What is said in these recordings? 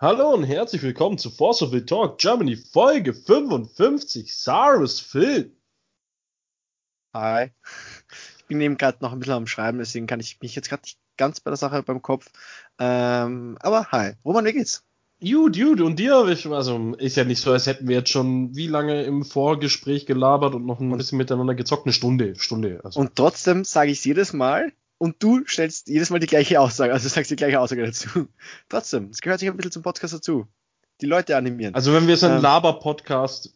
Hallo und herzlich willkommen zu Force of the Talk Germany Folge 55. Cyrus Phil. Hi. Ich bin eben gerade noch ein bisschen am Schreiben, deswegen kann ich mich jetzt gerade nicht ganz bei der Sache beim Kopf. Ähm, aber hi. Roman, wie geht's? Gut, gut. Und dir? Also ist ja nicht so, als hätten wir jetzt schon wie lange im Vorgespräch gelabert und noch ein bisschen miteinander gezockt. Eine Stunde. Stunde also. Und trotzdem sage ich es jedes Mal und du stellst jedes Mal die gleiche Aussage, also sagst die gleiche Aussage dazu. trotzdem, es gehört sich ein bisschen zum Podcast dazu. Die Leute animieren. Also wenn wir so einen ähm, Laber-Podcast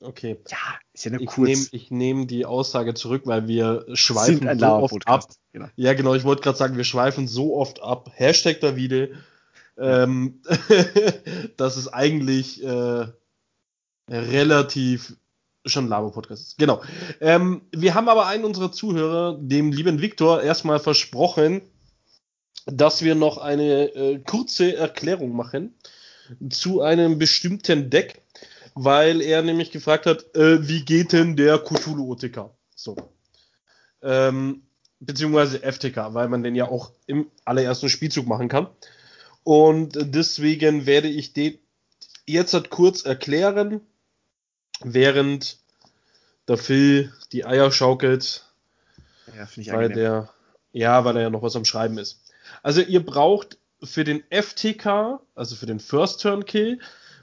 Okay. Ja, ist ja nur ich kurz. Nehm, ich nehme die Aussage zurück, weil wir schweifen so oft ab. Genau. Ja, genau, ich wollte gerade sagen, wir schweifen so oft ab. Hashtag Davide. Ähm, dass es eigentlich äh, relativ schon Labo-Podcast ist. Genau. Ähm, wir haben aber einen unserer Zuhörer, dem lieben Viktor, erstmal versprochen, dass wir noch eine äh, kurze Erklärung machen zu einem bestimmten Deck, weil er nämlich gefragt hat, äh, wie geht denn der Cthulhu OTK? So. Ähm, beziehungsweise FTK, weil man den ja auch im allerersten Spielzug machen kann. Und deswegen werde ich den jetzt halt kurz erklären, während der Phil die Eier schaukelt. Ja, finde ich weil angenehm. der, ja, weil er ja noch was am Schreiben ist. Also ihr braucht für den FTK, also für den First Turn Kill,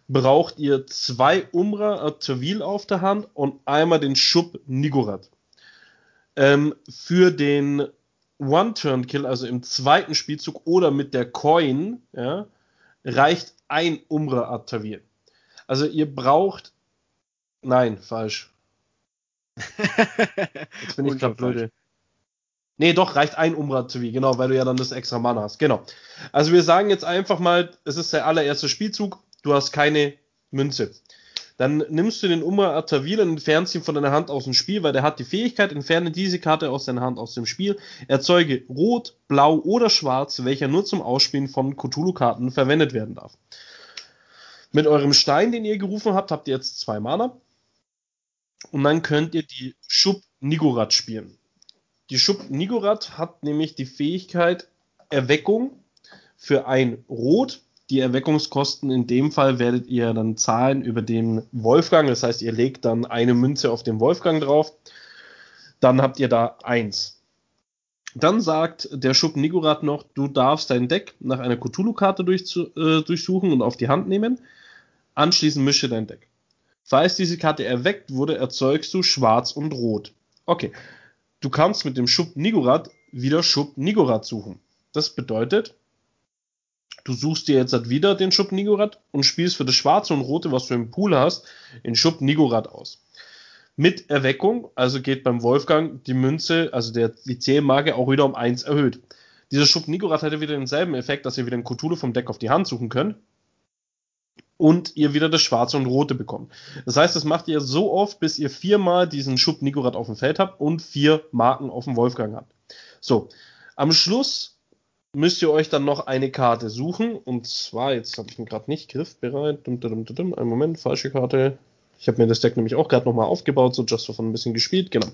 braucht ihr zwei Umbra Tawil auf der Hand und einmal den Schub Nigorat. Ähm, für den One-Turn-Kill, also im zweiten Spielzug oder mit der Coin, ja, reicht ein Umbra Atavir. Also ihr braucht. Nein, falsch. Jetzt bin ich gerade blöde. Nee, doch, reicht ein Umbra Atavir, genau, weil du ja dann das extra Mana hast. Genau. Also wir sagen jetzt einfach mal, es ist der allererste Spielzug, du hast keine Münze. Dann nimmst du den Umar Atavil und entfernst ihn von deiner Hand aus dem Spiel, weil der hat die Fähigkeit, entferne diese Karte aus deiner Hand aus dem Spiel, erzeuge Rot, Blau oder Schwarz, welcher nur zum Ausspielen von Cthulhu-Karten verwendet werden darf. Mit eurem Stein, den ihr gerufen habt, habt ihr jetzt zwei Mana. Und dann könnt ihr die Schub Nigorat spielen. Die Schub Nigorat hat nämlich die Fähigkeit Erweckung für ein Rot die Erweckungskosten in dem Fall werdet ihr dann zahlen über den Wolfgang. Das heißt, ihr legt dann eine Münze auf den Wolfgang drauf. Dann habt ihr da eins. Dann sagt der Schub Nigorat noch, du darfst dein Deck nach einer Cthulhu-Karte äh, durchsuchen und auf die Hand nehmen. Anschließend mische dein Deck. Falls diese Karte erweckt wurde, erzeugst du Schwarz und Rot. Okay. Du kannst mit dem Schub Nigorat wieder Schub Nigorat suchen. Das bedeutet, Du suchst dir jetzt halt wieder den Schub Nigorat und spielst für das Schwarze und Rote, was du im Pool hast, den Schub Nigorat aus. Mit Erweckung, also geht beim Wolfgang die Münze, also der, die Zählmarke auch wieder um 1 erhöht. Dieser Schub Nigorat hätte wieder denselben Effekt, dass ihr wieder einen Cthulhu vom Deck auf die Hand suchen könnt und ihr wieder das Schwarze und Rote bekommt. Das heißt, das macht ihr so oft, bis ihr viermal diesen Schub Nigorat auf dem Feld habt und vier Marken auf dem Wolfgang habt. So, am Schluss müsst ihr euch dann noch eine Karte suchen. Und zwar, jetzt habe ich ihn gerade nicht griffbereit. Dum, dum, dum, Ein Moment, falsche Karte. Ich habe mir das Deck nämlich auch gerade nochmal aufgebaut, so just davon ein bisschen gespielt, genau.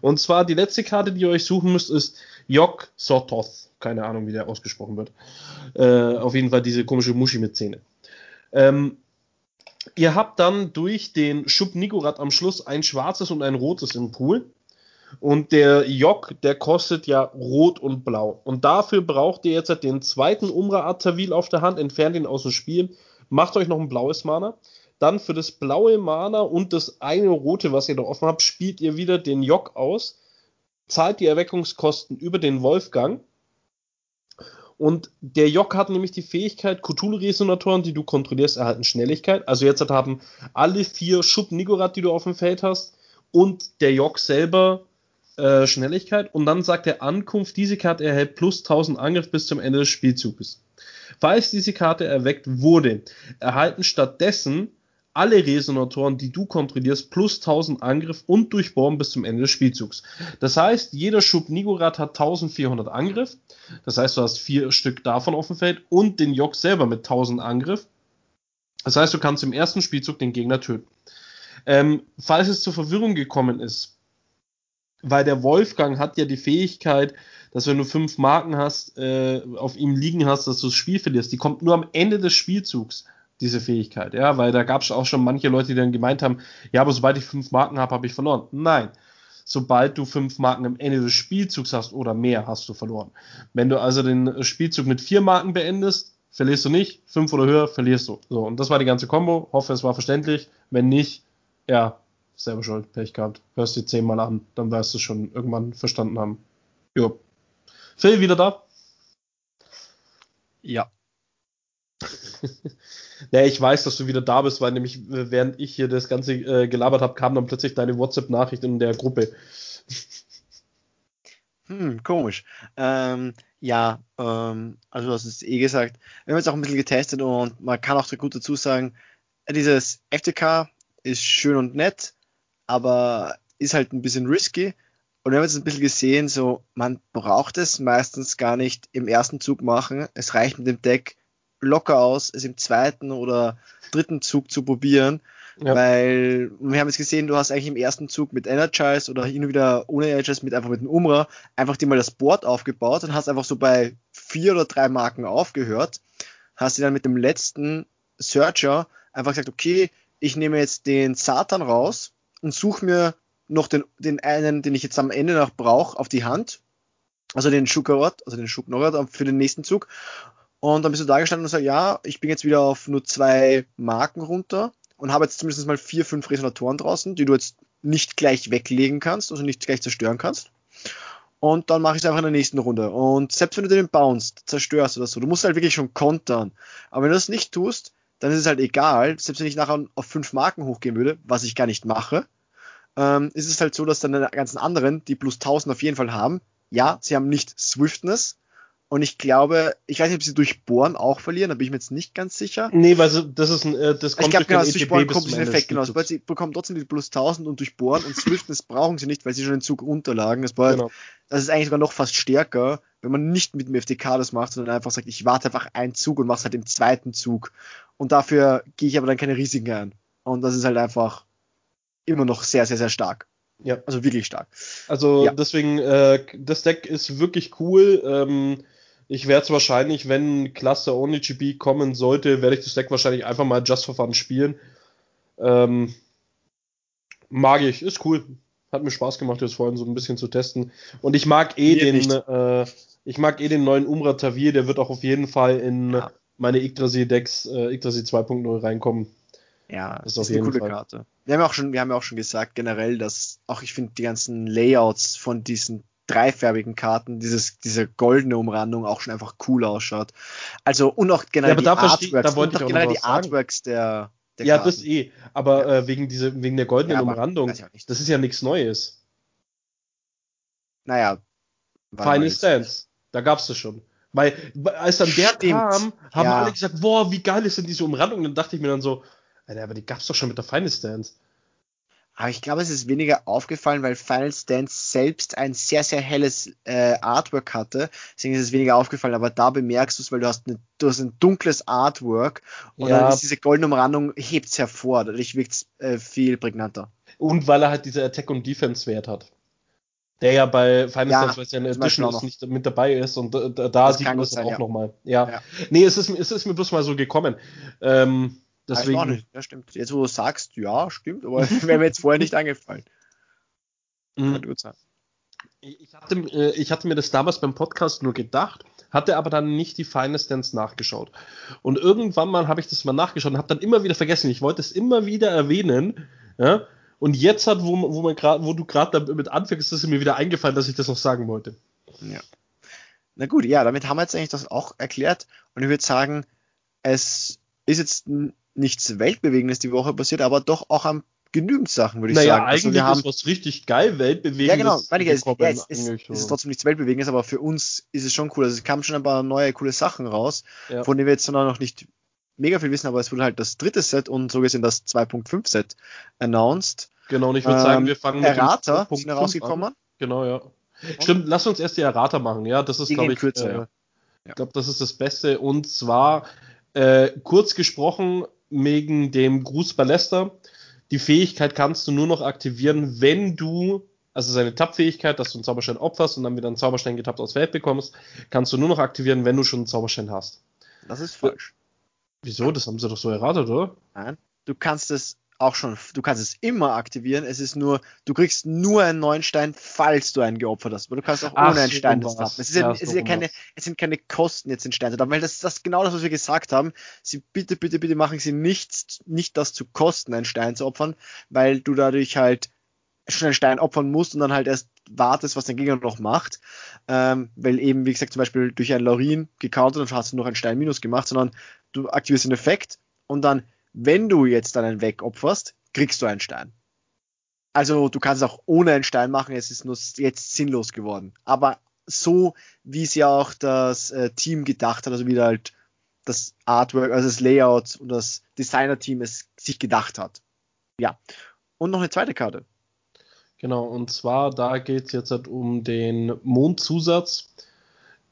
Und zwar die letzte Karte, die ihr euch suchen müsst, ist Yok Sortoth. Keine Ahnung, wie der ausgesprochen wird. Äh, auf jeden Fall diese komische Muschi mit Zähne. Ähm, ihr habt dann durch den Schub Nigorat am Schluss ein schwarzes und ein rotes im Pool. Und der Jock, der kostet ja rot und blau. Und dafür braucht ihr jetzt den zweiten Umra Atavil auf der Hand, entfernt ihn aus dem Spiel, macht euch noch ein blaues Mana. Dann für das blaue Mana und das eine rote, was ihr da offen habt, spielt ihr wieder den Jock aus, zahlt die Erweckungskosten über den Wolfgang. Und der Jock hat nämlich die Fähigkeit, Cthulhu-Resonatoren, die du kontrollierst, erhalten Schnelligkeit. Also jetzt haben alle vier Schub Nigorat, die du auf dem Feld hast, und der Jock selber äh, Schnelligkeit und dann sagt er Ankunft, diese Karte erhält plus 1000 Angriff bis zum Ende des Spielzuges. Falls diese Karte erweckt wurde, erhalten stattdessen alle Resonatoren, die du kontrollierst, plus 1000 Angriff und Durchbohren bis zum Ende des Spielzugs. Das heißt, jeder Schub Nigorat hat 1400 Angriff. Das heißt, du hast vier Stück davon auf dem Feld und den Jock selber mit 1000 Angriff. Das heißt, du kannst im ersten Spielzug den Gegner töten. Ähm, falls es zur Verwirrung gekommen ist, weil der Wolfgang hat ja die Fähigkeit, dass wenn du fünf Marken hast, äh, auf ihm liegen hast, dass du das Spiel verlierst. Die kommt nur am Ende des Spielzugs, diese Fähigkeit, ja, weil da gab es auch schon manche Leute, die dann gemeint haben, ja, aber sobald ich fünf Marken habe, habe ich verloren. Nein. Sobald du fünf Marken am Ende des Spielzugs hast oder mehr, hast du verloren. Wenn du also den Spielzug mit vier Marken beendest, verlierst du nicht, fünf oder höher, verlierst du. So, und das war die ganze Combo. Hoffe, es war verständlich. Wenn nicht, ja, selber schuld, Pech gehabt. Hörst dir zehnmal an, dann wirst du schon irgendwann verstanden haben. Jo. Phil, wieder da? Ja. ja, ich weiß, dass du wieder da bist, weil nämlich während ich hier das Ganze äh, gelabert habe, kam dann plötzlich deine WhatsApp-Nachricht in der Gruppe. Hm, komisch. Ähm, ja, ähm, also du hast es eh gesagt. Wir haben jetzt auch ein bisschen getestet und man kann auch gut dazu sagen, dieses FTK ist schön und nett, aber ist halt ein bisschen risky. Und wir haben jetzt ein bisschen gesehen, so man braucht es meistens gar nicht im ersten Zug machen. Es reicht mit dem Deck locker aus, es im zweiten oder dritten Zug zu probieren. Ja. Weil wir haben jetzt gesehen, du hast eigentlich im ersten Zug mit Energize oder hin und wieder ohne Energize mit einfach mit dem Umra einfach dir mal das Board aufgebaut und hast einfach so bei vier oder drei Marken aufgehört. Hast dir dann mit dem letzten Searcher einfach gesagt, okay, ich nehme jetzt den Satan raus und suche mir noch den, den einen, den ich jetzt am Ende noch brauche, auf die Hand. Also den Schukarot, also den Schuknorat für den nächsten Zug. Und dann bist du da gestanden und sagst, ja, ich bin jetzt wieder auf nur zwei Marken runter und habe jetzt zumindest mal vier, fünf Resonatoren draußen, die du jetzt nicht gleich weglegen kannst, also nicht gleich zerstören kannst. Und dann mache ich es einfach in der nächsten Runde. Und selbst wenn du den bounced, zerstörst oder so, du musst halt wirklich schon kontern. Aber wenn du das nicht tust, dann ist es halt egal. Selbst wenn ich nachher auf fünf Marken hochgehen würde, was ich gar nicht mache, ähm, ist es halt so, dass dann die ganzen anderen, die plus 1000 auf jeden Fall haben, ja, sie haben nicht Swiftness, und ich glaube, ich weiß nicht, ob sie durch Bohren auch verlieren, da bin ich mir jetzt nicht ganz sicher. Nee, weil so, das ist ein, äh, das kommt ich glaub, genau, durch, durch Bohren kommt ein Effekt, genau. Sobald sie bekommen trotzdem die plus 1000 und durch Bohren und Swiftness brauchen sie nicht, weil sie schon den Zug runterlagen. Das, war, genau. das ist eigentlich sogar noch fast stärker, wenn man nicht mit dem FTK das macht, sondern einfach sagt, ich warte einfach einen Zug und mach's halt im zweiten Zug. Und dafür gehe ich aber dann keine Risiken ein. Und das ist halt einfach immer noch sehr, sehr, sehr stark. Ja. Also wirklich stark. Also ja. deswegen, äh, das Deck ist wirklich cool. Ähm, ich werde es wahrscheinlich, wenn Klasse Only GB kommen sollte, werde ich das Deck wahrscheinlich einfach mal Just for Fun spielen. Ähm, mag ich, ist cool. Hat mir Spaß gemacht, jetzt vorhin so ein bisschen zu testen. Und ich mag eh Hier den, äh, ich mag eh den neuen Umra Tavir, der wird auch auf jeden Fall in ja. meine Yggdrasil-Decks, äh, Yggdrasil 2.0 reinkommen. Ja, das ist, auf eine coole Fall. Karte. Wir haben, auch schon, wir haben ja auch schon gesagt, generell, dass auch ich finde, die ganzen Layouts von diesen dreifärbigen Karten dieses, diese goldene Umrandung auch schon einfach cool ausschaut. Also und auch generell ja, die Artworks, da wollte ich auch generell die Artworks der, der Ja, Karten. das eh. Aber ja. äh, wegen, diese, wegen der goldenen ja, Umrandung, das ist ja nichts Neues. Naja. Final Stance, da gab's das schon. Weil, als dann der Stimmt. kam, haben alle gesagt, boah, wie geil ist denn diese Umrandung? Und dann dachte ich mir dann so, Alter, aber die gab's doch schon mit der Final Stance. Aber ich glaube, es ist weniger aufgefallen, weil Final Stance selbst ein sehr, sehr helles äh, Artwork hatte. Deswegen ist es weniger aufgefallen. Aber da bemerkst du es, weil du hast, eine, du hast ein dunkles Artwork und ja. dann ist diese goldene Umrandung, hebt es hervor. Dadurch wirkt es äh, viel prägnanter. Und weil er halt diese Attack- und Defense-Wert hat. Der ja bei Final ja, Stance, weil es ja eine Edition ist, nicht mit dabei ist. Und da, da sieht man es auch ja. nochmal. Ja. ja. Nee, es ist, es ist mir bloß mal so gekommen. Ähm, Deswegen. Nicht. Ja, stimmt. Jetzt, wo du sagst, ja, stimmt, aber wäre mir jetzt vorher nicht eingefallen. Mhm. Ich hatte, äh, ich hatte mir das damals beim Podcast nur gedacht, hatte aber dann nicht die Final Stance nachgeschaut. Und irgendwann mal habe ich das mal nachgeschaut und habe dann immer wieder vergessen. Ich wollte es immer wieder erwähnen. Ja? Und jetzt hat, wo, wo, man grad, wo du gerade damit anfängst, ist es mir wieder eingefallen, dass ich das noch sagen wollte. Ja. Na gut, ja, damit haben wir jetzt eigentlich das auch erklärt. Und ich würde sagen, es ist jetzt nichts Weltbewegendes die Woche passiert, aber doch auch am genügend Sachen, würde ich naja, sagen. Naja, eigentlich also ist was richtig geil Weltbewegendes. Ja, genau. Meine ich, es, ja, es, es, es, ist trotzdem nichts Weltbewegendes, aber für uns ist es schon cool. Also es kamen schon ein paar neue coole Sachen raus, ja. von denen wir jetzt noch nicht mega viel wissen, aber es wurde halt das dritte Set und so gesehen das 2.5 Set announced. Genau, und ich würde ähm, sagen, wir fangen mit Errata dem sind herausgekommen. Genau, ja. Und? Stimmt, lass uns erst die Errata machen, ja. Das ist, glaube ich, kürzer, äh, ja. ich glaube, das ist das Beste. Und zwar, äh, kurz gesprochen, wegen dem Gruß bei Leicester. Die Fähigkeit kannst du nur noch aktivieren, wenn du also seine Tappfähigkeit, dass du einen Zauberstein opferst und dann wieder einen Zauberstein getappt aus Feld bekommst, kannst du nur noch aktivieren, wenn du schon einen Zauberstein hast. Das ist falsch. Wieso? Das haben sie doch so erratet, oder? Nein. Du kannst es auch schon, du kannst es immer aktivieren. Es ist nur, du kriegst nur einen neuen Stein, falls du einen geopfert hast. Aber du kannst auch Ach, ohne einen Stein das tappen. Es, ist ja, es, ist ja keine, es sind keine Kosten jetzt in Stein zu tappen, weil das ist das genau das, was wir gesagt haben. Sie bitte, bitte, bitte machen sie nicht, nicht das zu kosten, einen Stein zu opfern, weil du dadurch halt schon einen Stein opfern musst und dann halt erst wartest, was dein Gegner noch macht. Ähm, weil eben, wie gesagt, zum Beispiel durch einen Laurin gecountert und hast du noch einen Stein minus gemacht, sondern du aktivierst den Effekt und dann, wenn du jetzt einen wegopferst, kriegst du einen Stein. Also du kannst es auch ohne einen Stein machen, es ist nur jetzt sinnlos geworden. Aber so, wie es ja auch das äh, Team gedacht hat, also wie halt das Artwork, also das Layout und das Designer-Team es sich gedacht hat. Ja. Und noch eine zweite Karte. Genau, und zwar da geht es jetzt halt um den Mondzusatz.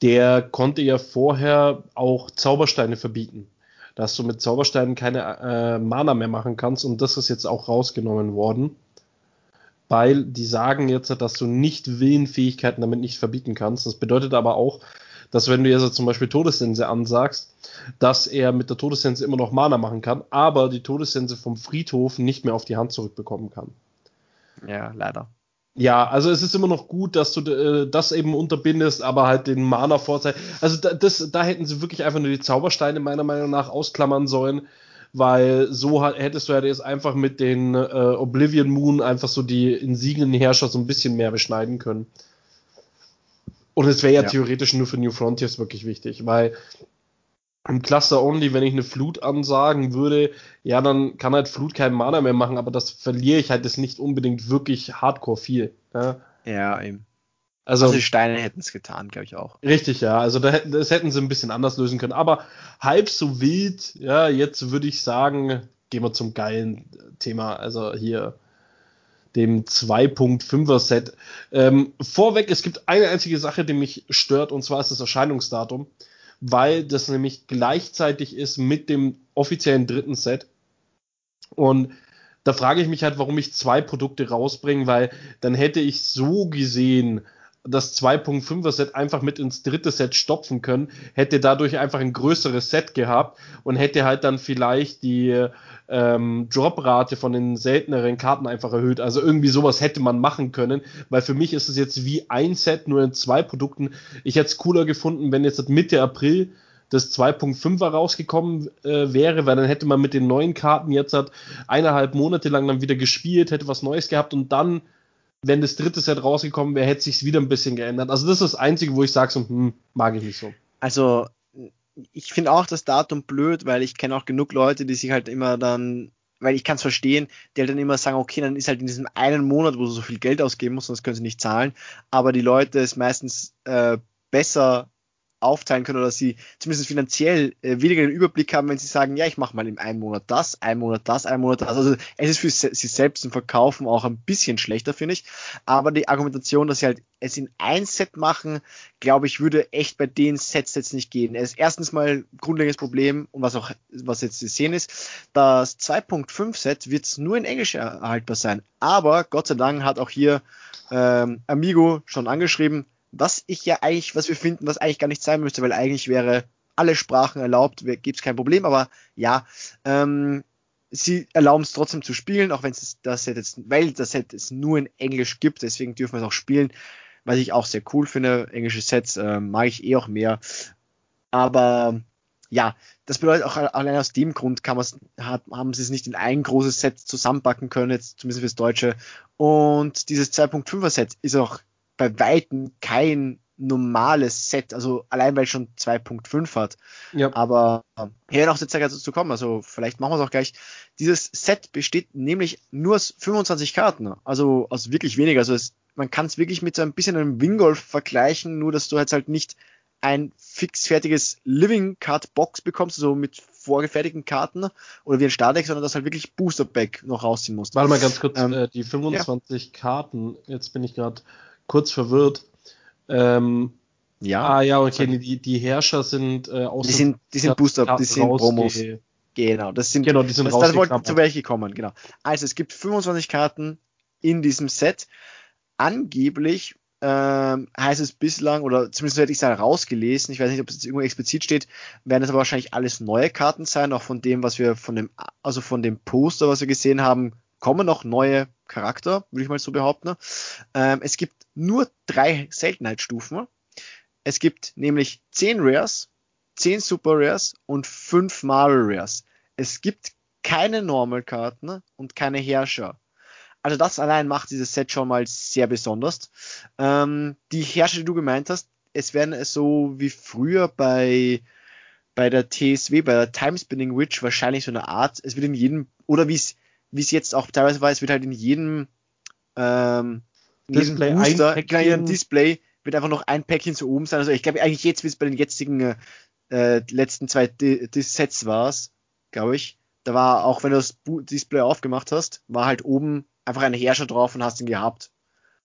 Der konnte ja vorher auch Zaubersteine verbieten. Dass du mit Zaubersteinen keine äh, Mana mehr machen kannst und das ist jetzt auch rausgenommen worden. Weil die sagen jetzt, dass du nicht Willenfähigkeiten damit nicht verbieten kannst. Das bedeutet aber auch, dass wenn du jetzt zum Beispiel Todessense ansagst, dass er mit der Todessense immer noch Mana machen kann, aber die Todessense vom Friedhof nicht mehr auf die Hand zurückbekommen kann. Ja, leider. Ja, also es ist immer noch gut, dass du äh, das eben unterbindest, aber halt den Mana-Vorteil. Also da, das, da hätten sie wirklich einfach nur die Zaubersteine meiner Meinung nach ausklammern sollen, weil so hat, hättest du ja jetzt einfach mit den äh, Oblivion Moon einfach so die insignen Herrscher so ein bisschen mehr beschneiden können. Und es wäre ja, Ja. theoretisch nur für New Frontiers wirklich wichtig, weil im Cluster Only, wenn ich eine Flut ansagen würde, ja, dann kann halt Flut keinen Mana mehr machen, aber das verliere ich halt jetzt nicht unbedingt wirklich hardcore viel. Ja? Ja, eben. Also, Also die Steine hätten es getan, glaube ich auch. richtig, ja. Also da, das hätten sie ein bisschen anders lösen können. Aber halb so wild, ja, jetzt würde ich sagen, gehen wir zum geilen Thema. Also hier dem 2.5er Set. Ähm, vorweg, es gibt eine einzige Sache, die mich stört, und zwar ist das Erscheinungsdatum, weil das nämlich gleichzeitig ist mit dem offiziellen dritten Set. Und da frage ich mich halt, warum ich zwei Produkte rausbringe, weil dann hätte ich so gesehen das 2.5er Set einfach mit ins dritte Set stopfen können, hätte dadurch einfach ein größeres Set gehabt und hätte halt dann vielleicht die ähm, Droprate von den selteneren Karten einfach erhöht. Also irgendwie sowas hätte man machen können, weil für mich ist es jetzt wie ein Set, nur in zwei Produkten. Ich hätte es cooler gefunden, wenn jetzt Mitte April das 2.5er rausgekommen äh, wäre, weil dann hätte man mit den neuen Karten jetzt halt eineinhalb Monate lang dann wieder gespielt, hätte was Neues gehabt und dann, wenn das dritte Set rausgekommen wäre, hätte sich's wieder ein bisschen geändert. Also das ist das Einzige, wo ich sage, so, hm, mag ich nicht so. Also ich finde auch das Datum blöd, weil ich kenne auch genug Leute, die sich halt immer dann, weil ich kann es verstehen, die halt dann immer sagen, okay, dann ist halt in diesem einen Monat, wo du so viel Geld ausgeben musst, sonst können sie nicht zahlen, aber die Leute es meistens äh, besser aufteilen können oder sie zumindest finanziell äh, weniger den Überblick haben, wenn sie sagen, ja, ich mache mal im einen Monat das, einen Monat das, einen Monat das. Also es ist für sie selbst im Verkaufen auch ein bisschen schlechter, finde ich. Aber die Argumentation, dass sie halt es in ein Set machen, glaube ich, würde echt bei den Sets jetzt nicht gehen. Es ist erstens mal ein grundlegendes Problem und was auch, was jetzt zu sehen ist, das 2.5 Set wird nur in Englisch erhaltbar sein. Aber Gott sei Dank hat auch hier ähm, Amigo schon angeschrieben, was ich ja eigentlich, was wir finden, was eigentlich gar nicht sein müsste, weil eigentlich wäre alle Sprachen erlaubt, gibt es kein Problem, aber ja, ähm, sie erlauben es trotzdem zu spielen, auch wenn es das Set jetzt, weil das Set es nur in Englisch gibt, deswegen dürfen wir es auch spielen, was ich auch sehr cool finde. Englische Sets äh, mag ich eh auch mehr. Aber ja, das bedeutet auch allein aus dem Grund kann man's, hat, haben sie es nicht in ein großes Set zusammenpacken können, jetzt zumindest fürs Deutsche. Und dieses 2.5er Set ist auch bei Weitem kein normales Set, also allein weil es schon 2.5 hat. Ja. Aber äh, hier noch der Zeit dazu zu kommen, also vielleicht machen wir es auch gleich. Dieses Set besteht nämlich nur aus 25 Karten, also aus wirklich weniger. Also es, man kann es wirklich mit so ein bisschen einem Wingolf vergleichen, nur dass du jetzt halt nicht ein fixfertiges Living Card Box bekommst, so mit vorgefertigten Karten oder wie ein Stardeck, sondern dass halt wirklich Booster Pack noch rausziehen musst. Warte mal ganz kurz, Ähm, äh, die 25 Karten, jetzt bin ich gerade kurz verwirrt. Ähm, Ja, ah ja, okay, die, die Herrscher sind äh, aus die sind, die sind Booster, die sind Promos. Genau, das sind Genau, die sind das, das wollte rausgekramt. zu welche kommen, genau. Also es gibt 25 Karten in diesem Set. angeblich ähm, heißt es bislang, oder zumindest hätte ich es da rausgelesen, ich weiß nicht, ob es jetzt irgendwo explizit steht, werden es aber wahrscheinlich alles neue Karten sein, auch von dem, was wir von dem, also von dem Poster, was wir gesehen haben, kommen noch neue Charakter, würde ich mal so behaupten. Ähm, es gibt nur drei Seltenheitsstufen. Es gibt nämlich zehn Rares, zehn Super Rares und fünf Marvel Rares. Es gibt keine Normal-Karten und keine Herrscher. Also das allein macht dieses Set schon mal sehr besonders. Ähm, die Herrscher, die du gemeint hast, es werden so wie früher bei bei der TSW, bei der Timespinning Witch wahrscheinlich so eine Art, es wird in jedem, oder wie es wie es jetzt auch teilweise war, es wird halt in jedem ähm, Display jedem Booster, in jedem Display wird einfach noch ein Päckchen zu oben sein. Also ich glaube eigentlich jetzt, wie es bei den jetzigen äh, letzten zwei D Sets war, glaube ich, da war auch, wenn du das Display aufgemacht hast, war halt oben einfach ein Herrscher drauf und hast ihn gehabt.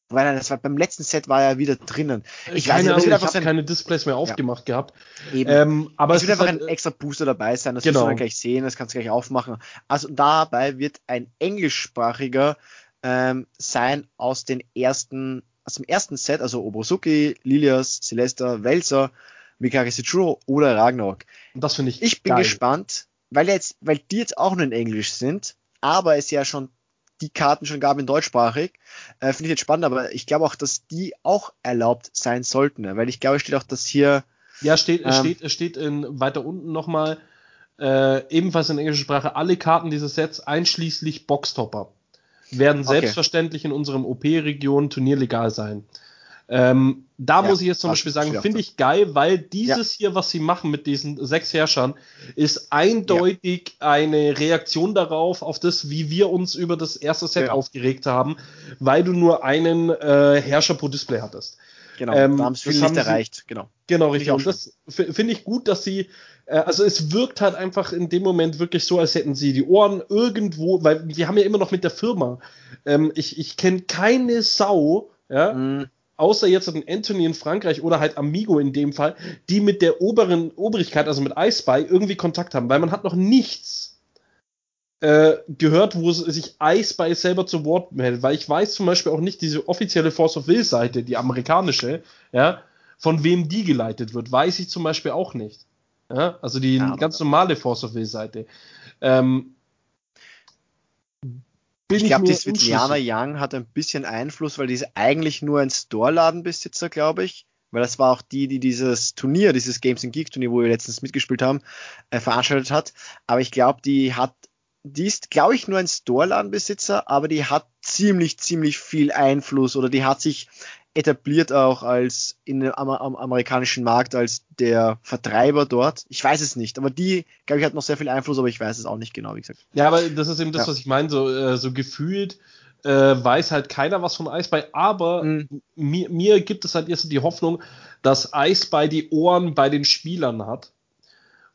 Weil das war, beim letzten Set war er wieder drinnen. Ich keine weiß nicht, ich habe keine Displays mehr aufgemacht ja. gehabt. Eben. Ähm, aber es, es wird einfach halt, ein extra Booster dabei sein, das genau. wirst du dann gleich sehen, das kannst du gleich aufmachen. Also dabei wird ein englischsprachiger ähm, sein aus den ersten, aus dem ersten Set, also Obosuki, Lilias, Celesta, Welser, Mikari Sechuro oder Ragnarok. Und das finde ich. Ich bin geil. gespannt, weil jetzt, weil die jetzt auch nur in Englisch sind, aber es ja schon die Karten schon gab in deutschsprachig. Äh, Finde ich jetzt spannend, aber ich glaube auch, dass die auch erlaubt sein sollten, ne? weil ich glaube, es steht auch, dass hier. Ja, steht, ähm, steht, es steht in, weiter unten nochmal, äh, ebenfalls in englischer Sprache, alle Karten dieses Sets, einschließlich Boxtopper, werden okay. selbstverständlich in unserem OP-Region turnierlegal sein. Ähm, da ja, muss ich jetzt zum Beispiel sagen, finde ich geil, weil dieses ja. hier, was sie machen mit diesen sechs Herrschern, ist eindeutig ja. eine Reaktion darauf, auf das, wie wir uns über das erste Set aufgeregt haben, weil du nur einen äh, Herrscher pro Display hattest. Genau, ähm, da haben es viel nicht erreicht. Genau, genau richtig. Und das finde ich gut, dass sie äh, also es wirkt halt einfach in dem Moment wirklich so, als hätten sie die Ohren irgendwo, weil die haben ja immer noch mit der Firma. Ähm, ich ich kenne keine Sau, ja, mm außer jetzt ein Anthony in Frankreich oder halt Amigo in dem Fall, die mit der oberen Obrigkeit, also mit iSpy, irgendwie Kontakt haben, weil man hat noch nichts äh, gehört, wo sich iSpy selber zu Wort meldet, weil ich weiß zum Beispiel auch nicht diese offizielle Force of Will Seite, die amerikanische, ja, von wem die geleitet wird, weiß ich zum Beispiel auch nicht. Ja, also die ja, ganz normale Force of Will Seite. Ähm, ich glaube, die Svetlana Young hat ein bisschen Einfluss, weil die ist eigentlich nur ein Store-Ladenbesitzer, glaube ich. Weil das war auch die, die dieses Turnier, dieses Games and Geek Turnier, wo wir letztens mitgespielt haben, äh, veranstaltet hat. Aber ich glaube, die hat, die ist, glaube ich, nur ein Store-Ladenbesitzer, aber die hat ziemlich, ziemlich viel Einfluss oder die hat sich etabliert auch als in am, am amerikanischen Markt als der Vertreiber dort. Ich weiß es nicht, aber die, glaube ich, hat noch sehr viel Einfluss, aber ich weiß es auch nicht genau, wie gesagt. Ja, aber das ist eben das, ja. was ich meine, so, äh, so gefühlt äh, weiß halt keiner was von Eisbei, aber mhm. mir, mir gibt es halt jetzt die Hoffnung, dass Eisbei die Ohren bei den Spielern hat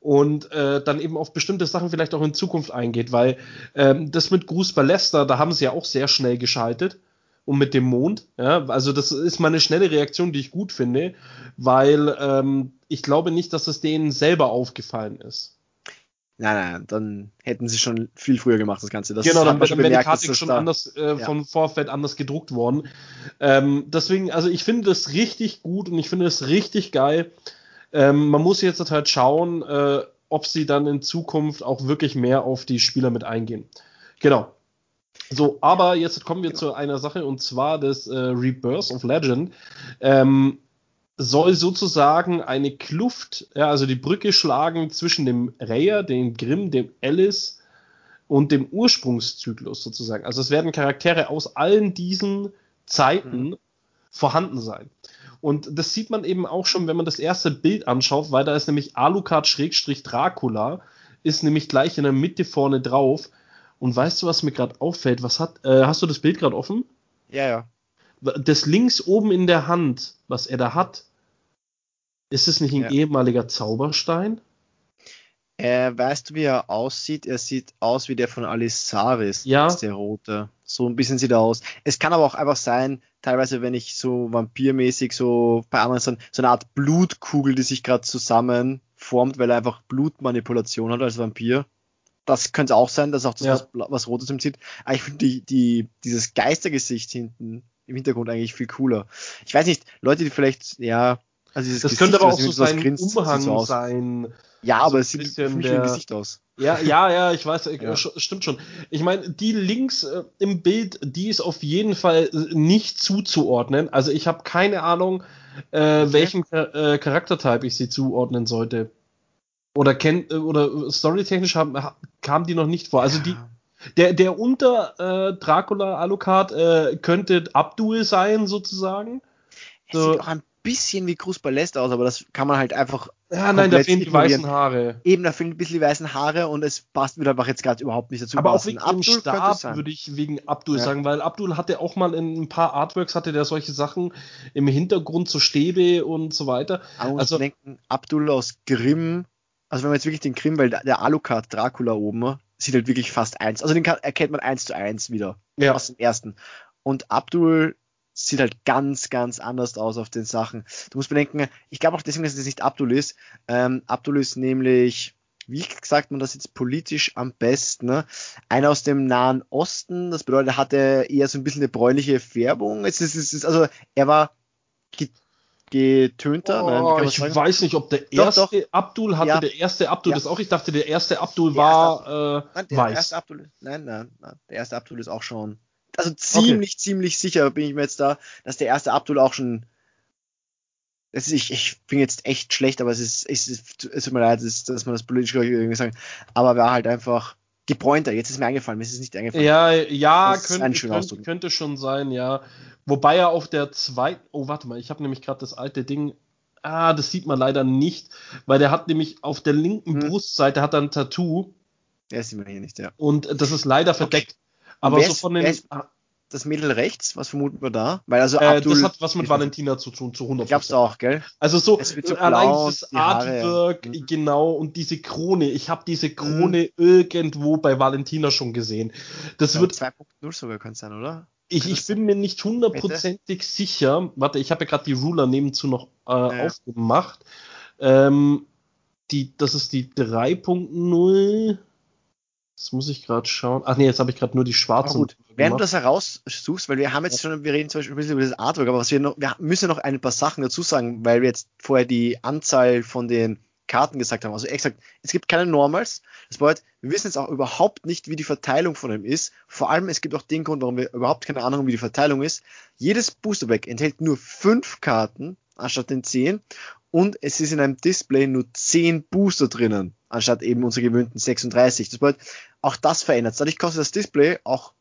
und äh, dann eben auf bestimmte Sachen vielleicht auch in Zukunft eingeht, weil ähm, das mit Gruß Ballester, da haben sie ja auch sehr schnell geschaltet und mit dem Mond. Ja, also das ist mal eine schnelle Reaktion, die ich gut finde, weil ähm, ich glaube nicht, dass es denen selber aufgefallen ist. Nein, nein, dann hätten sie schon viel früher gemacht, das Ganze. Das genau, dann, dann wäre die Karte schon da, anders äh, ja. vom Vorfeld anders gedruckt worden. Ähm, deswegen, also ich finde das richtig gut und ich finde es richtig geil. Ähm, man muss jetzt halt schauen, äh, ob sie dann in Zukunft auch wirklich mehr auf die Spieler mit eingehen. Genau. So, aber jetzt kommen wir genau. zu einer Sache und zwar das äh, Rebirth of Legend. Ähm, soll sozusagen eine Kluft, ja, also die Brücke schlagen zwischen dem Raya, dem Grimm, dem Alice und dem Ursprungszyklus sozusagen. Also es werden Charaktere aus allen diesen Zeiten mhm. vorhanden sein. Und das sieht man eben auch schon, wenn man das erste Bild anschaut, weil da ist nämlich Alucard-Dracula, ist nämlich gleich in der Mitte vorne drauf. Und weißt du, was mir gerade auffällt? Was hat, äh, hast du das Bild gerade offen? Ja, ja. Das links oben in der Hand, was er da hat, ist es nicht ein ja. ehemaliger Zauberstein? Äh, weißt du, wie er aussieht? Er sieht aus wie der von Alisaris, ja. der rote. So ein bisschen sieht er aus. Es kann aber auch einfach sein, teilweise, wenn ich so vampirmäßig so bei anderen so, so eine Art Blutkugel, die sich gerade zusammen formt, weil er einfach Blutmanipulation hat als Vampir das könnte auch sein, dass auch das ja. was, was Rotes im zieht. Aber ich finde die, die, dieses Geistergesicht hinten im Hintergrund eigentlich viel cooler. Ich weiß nicht, Leute, die vielleicht, ja, also das Gesicht, könnte aber auch so sein grinst, Umhang so sein. Ja, aber es sieht für mich wie ein Gesicht aus. Ja, ja, ja, ich weiß, ja. stimmt schon. Ich meine, die Links äh, im Bild, die ist auf jeden Fall nicht zuzuordnen. Also ich habe keine Ahnung, äh, okay. welchem äh, Charaktertype ich sie zuordnen sollte. Oder kennt äh, oder storytechnisch haben, kam die noch nicht vor. Also ja. die der, der unter äh, Dracula Alucard äh, könnte Abdul sein, sozusagen. Es so. sieht auch ein bisschen wie Cruz Ballest aus, aber das kann man halt einfach. Ja, nein, da fehlen die weißen Haare. Eben, da fehlen ein bisschen die weißen Haare und es passt wieder einfach jetzt gerade überhaupt nicht dazu. Aber auch wegen Abdul Stab würde ich wegen Abdul ja. sagen, weil Abdul hatte auch mal in ein paar Artworks hatte der solche Sachen im Hintergrund, so Stäbe und so weiter. Aber also denken, Abdul aus Grimm, also wenn man jetzt wirklich den Grimm, weil der Alucard Dracula oben sieht halt wirklich fast eins. Also den kann, erkennt man eins zu eins wieder ja. aus dem ersten. Und Abdul sieht halt ganz, ganz anders aus auf den Sachen. Du musst bedenken, ich glaube auch deswegen, dass es nicht Abdul ist. Ähm, Abdul ist nämlich, wie sagt man das jetzt politisch am besten, ne? einer aus dem Nahen Osten. Das bedeutet, er hatte eher so ein bisschen eine bräunliche Färbung. Es ist, es ist, also er war getönter. Oh, Nein, ich weiß nicht, ob der erste doch, doch. Abdul hatte, ja. der erste Abdul ja. ist auch, ich dachte, der erste Abdul der war erste, äh, nein, der weiß. Erste Abdul, nein, nein, nein, der erste Abdul ist auch schon also ziemlich, okay. ziemlich sicher bin ich mir jetzt da, dass der erste Abdul auch schon. Ist, ich, ich bin jetzt echt schlecht, aber es ist, es, ist, es tut mir leid, ist, dass man das politisch irgendwie sagen. Aber war halt einfach gebräunter. Jetzt ist mir eingefallen, mir ist es nicht eingefallen. Ja, ja, könnte, könnte, könnte, schon sein, ja. Wobei er auf der zweiten. Oh, warte mal, ich habe nämlich gerade das alte Ding. Ah, das sieht man leider nicht, weil der hat nämlich auf der linken hm. Brustseite hat er ein Tattoo. Der sieht man hier nicht, ja. Und das ist leider verdeckt. Okay. Aber so von den. Das Mädel rechts, was vermuten wir da? Weil also äh, das hat was mit Valentina zu tun, zu 100%. Glaubst du auch, gell? Also so, so allein dieses Artwork, ja. genau, und diese Krone. Ich habe diese Krone mhm. irgendwo bei Valentina schon gesehen. Das ja, wird 2.0 sogar könnte sein, oder? Ich, ich bin mir nicht hundertprozentig sicher. Warte, ich habe ja gerade die Ruler nebenzu noch äh, ja, aufgemacht. Ähm, die, das ist die 3.0. Das muss ich gerade schauen. Ach nee, jetzt habe ich gerade nur die schwarze. gut, während du das heraussuchst, weil wir haben jetzt schon, wir reden zum Beispiel ein bisschen über das Artwork, aber was wir noch, wir müssen noch ein paar Sachen dazu sagen, weil wir jetzt vorher die Anzahl von den Karten gesagt haben. Also exakt, es gibt keine Normals. Das bedeutet, wir wissen jetzt auch überhaupt nicht, wie die Verteilung von dem ist. Vor allem, es gibt auch den Grund, warum wir überhaupt keine Ahnung haben, wie die Verteilung ist. Jedes Boosterback enthält nur fünf Karten anstatt den zehn und es ist in einem Display nur 10 Booster drinnen, anstatt eben unsere gewöhnten 36. Das bedeutet, auch das verändert. Dadurch kostet das Display auch,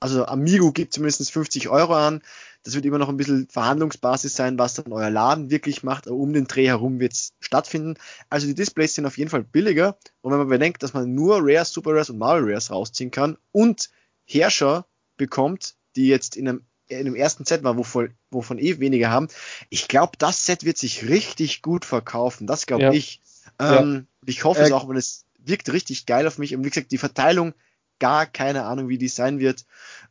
also Amigo gibt zumindest 50 Euro an. Das wird immer noch ein bisschen Verhandlungsbasis sein, was dann euer Laden wirklich macht. Aber um den Dreh herum wird es stattfinden. Also die Displays sind auf jeden Fall billiger. Und wenn man bedenkt, dass man nur Rares, Super Rares und Marvel Rares rausziehen kann und Herrscher bekommt, die jetzt in einem in dem ersten Set war, wovon, wovon eh weniger haben. Ich glaube, das Set wird sich richtig gut verkaufen. Das glaube ja. ich. Ähm, ja. Ich hoffe äh, es auch, weil es wirkt richtig geil auf mich. Und wie gesagt, die Verteilung, gar keine Ahnung, wie die sein wird.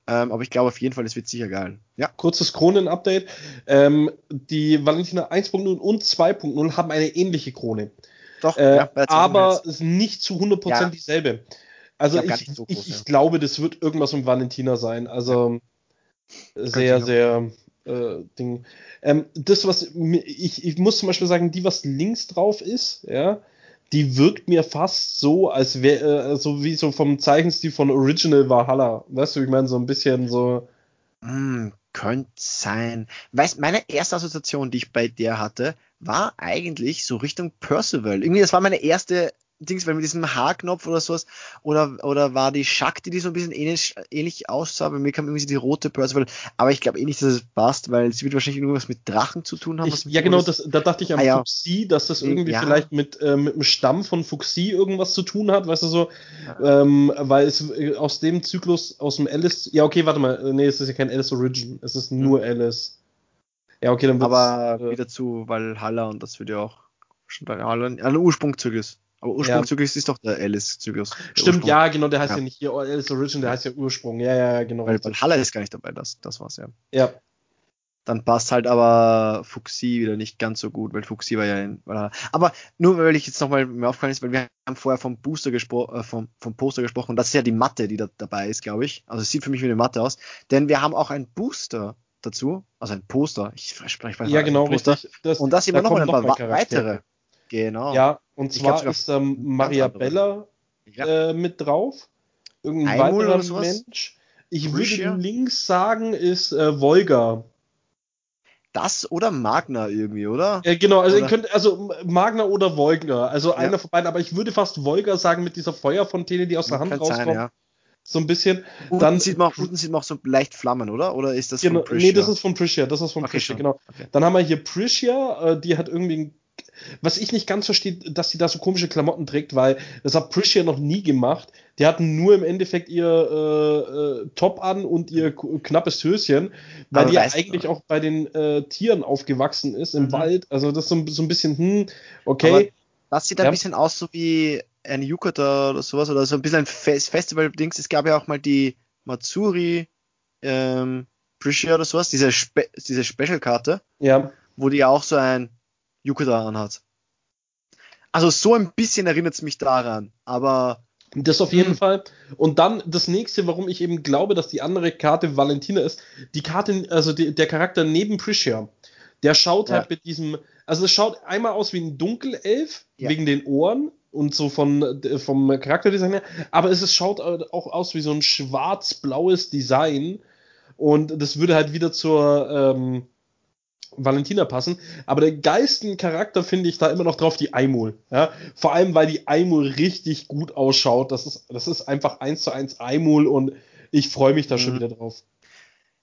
Ähm, aber ich glaube auf jeden Fall, es wird sicher geil. Ja. Kurzes Kronen-Update. Ähm, die Valentina 1.0 und 2.0 haben eine ähnliche Krone. Doch, äh, ja, aber nicht zu 100% ja. dieselbe. Also ich, ich, so groß, ich, ich glaube, das wird irgendwas mit Valentina sein. Also sehr, sehr äh, Ding. Ähm, das, was ich, ich muss zum Beispiel sagen, die, was links drauf ist, ja, die wirkt mir fast so, als wäre, äh, so wie so vom Zeichenstil von Original Valhalla. Weißt du, ich meine, so ein bisschen so. Mm, könnte sein. Weißt, meine erste Assoziation, die ich bei der hatte, war eigentlich so Richtung Percival. Irgendwie, das war meine erste Dings, weil mit diesem H-Knopf oder sowas, oder, oder war die Shakti, die so ein bisschen ähnlich, ähnlich aussah, bei mir kam irgendwie die rote Percival, aber ich glaube eh nicht, dass es passt, weil sie wird wahrscheinlich irgendwas mit Drachen zu tun haben. Ich, ja, genau, das, da dachte ich an ah, ja. Fuxi, dass das irgendwie ja. vielleicht mit, äh, mit dem Stamm von Fuxi irgendwas zu tun hat, weißt du so, ja. ähm, weil es äh, aus dem Zyklus, aus dem Alice, ja, okay, warte mal, äh, nee, es ist ja kein Alice Origin, es ist nur mhm. Alice. Ja, okay, dann wird's, Aber äh, wieder zu Valhalla und das wird ja auch schon Valhalla, ein Ursprungzyklus. Aber Ursprungszyklus ja. ist doch der Alice-Zyklus. Stimmt, Ursprung. ja, genau, der heißt ja. ja. nicht hier Alice Origin, der heißt ja Ursprung. Ja, ja, genau. Weil Valhalla ist gar nicht dabei, das, das war's ja. Ja. Dann passt halt aber Fuxi wieder nicht ganz so gut, weil Fuxi war ja in Valhalla. Aber nur weil ich jetzt nochmal mir aufgefallen ist, weil wir haben vorher vom Booster gesprochen, äh, vom, vom Poster gesprochen, und das ist ja die Matte, die da dabei ist, glaube ich. Also es sieht für mich wie eine Matte aus. Denn wir haben auch ein Booster dazu, also ein Poster. Ich spreche Ja, genau, Poster. richtig. Das, Und da noch ein kommen paar noch mal wa- weitere. Genau. Ja, und Ich zwar ist ähm, Maria. Bella Ja. äh, mit drauf. Irgendein Aimul weiterer? Mensch. Ich Priscia? würde links sagen, ist äh, Volga. Das oder Magna irgendwie, oder? Äh, genau, also ihr Oder- könnt, also Magna oder Volga, also Ja. einer von beiden, aber ich würde fast Volga sagen mit dieser Feuerfontäne, die aus der Hand sein, rauskommt. ja. So ein bisschen. Unten, Dann- sieht man, auch- unten sieht man auch so leicht Flammen, oder? Oder ist das Genau, von Priscia? nee, das ist von Priscia, das ist von Okay, Priscia, schon. genau. Okay. Dann haben wir hier Priscia, äh, die hat irgendwie, ein, was ich nicht ganz verstehe, dass sie da so komische Klamotten trägt, weil das hat Priscia noch nie gemacht. Die hatten nur im Endeffekt ihr äh, äh, Top an und ihr knappes Höschen, weil Aber die ja weißt du- eigentlich auch bei den äh, Tieren aufgewachsen ist im Mhm. Wald. Also das ist so, ein- so ein bisschen, hm, okay. Das sieht ein Ja. bisschen aus so wie eine Yukata oder sowas oder so ein bisschen ein Fes Festival-Dings. Es gab ja auch mal die Matsuri ähm, Priscia oder sowas, diese, Spe diese Special-Karte, ja. wo die ja auch so ein Yukata anhat. Also so ein bisschen erinnert es mich daran, aber Das auf jeden. Fall. Und dann das nächste, warum ich eben glaube, dass die andere Karte Valentina ist. Die Karte, also die, der Charakter neben Priscia, der schaut Ja. halt mit diesem, also es schaut einmal aus wie ein Dunkelelf, Ja. wegen den Ohren und so von, vom Charakterdesign her, aber es ist, schaut auch aus wie so ein schwarz-blaues Design. Und das würde halt wieder zur ähm, Valentina passen. Aber der geilsten Charakter finde ich da immer noch drauf die Aimul. Ja? Vor allem, weil die Aimul richtig gut ausschaut. Das ist, das ist einfach eins zu eins Aimul und ich freue mich da schon Mhm. wieder drauf.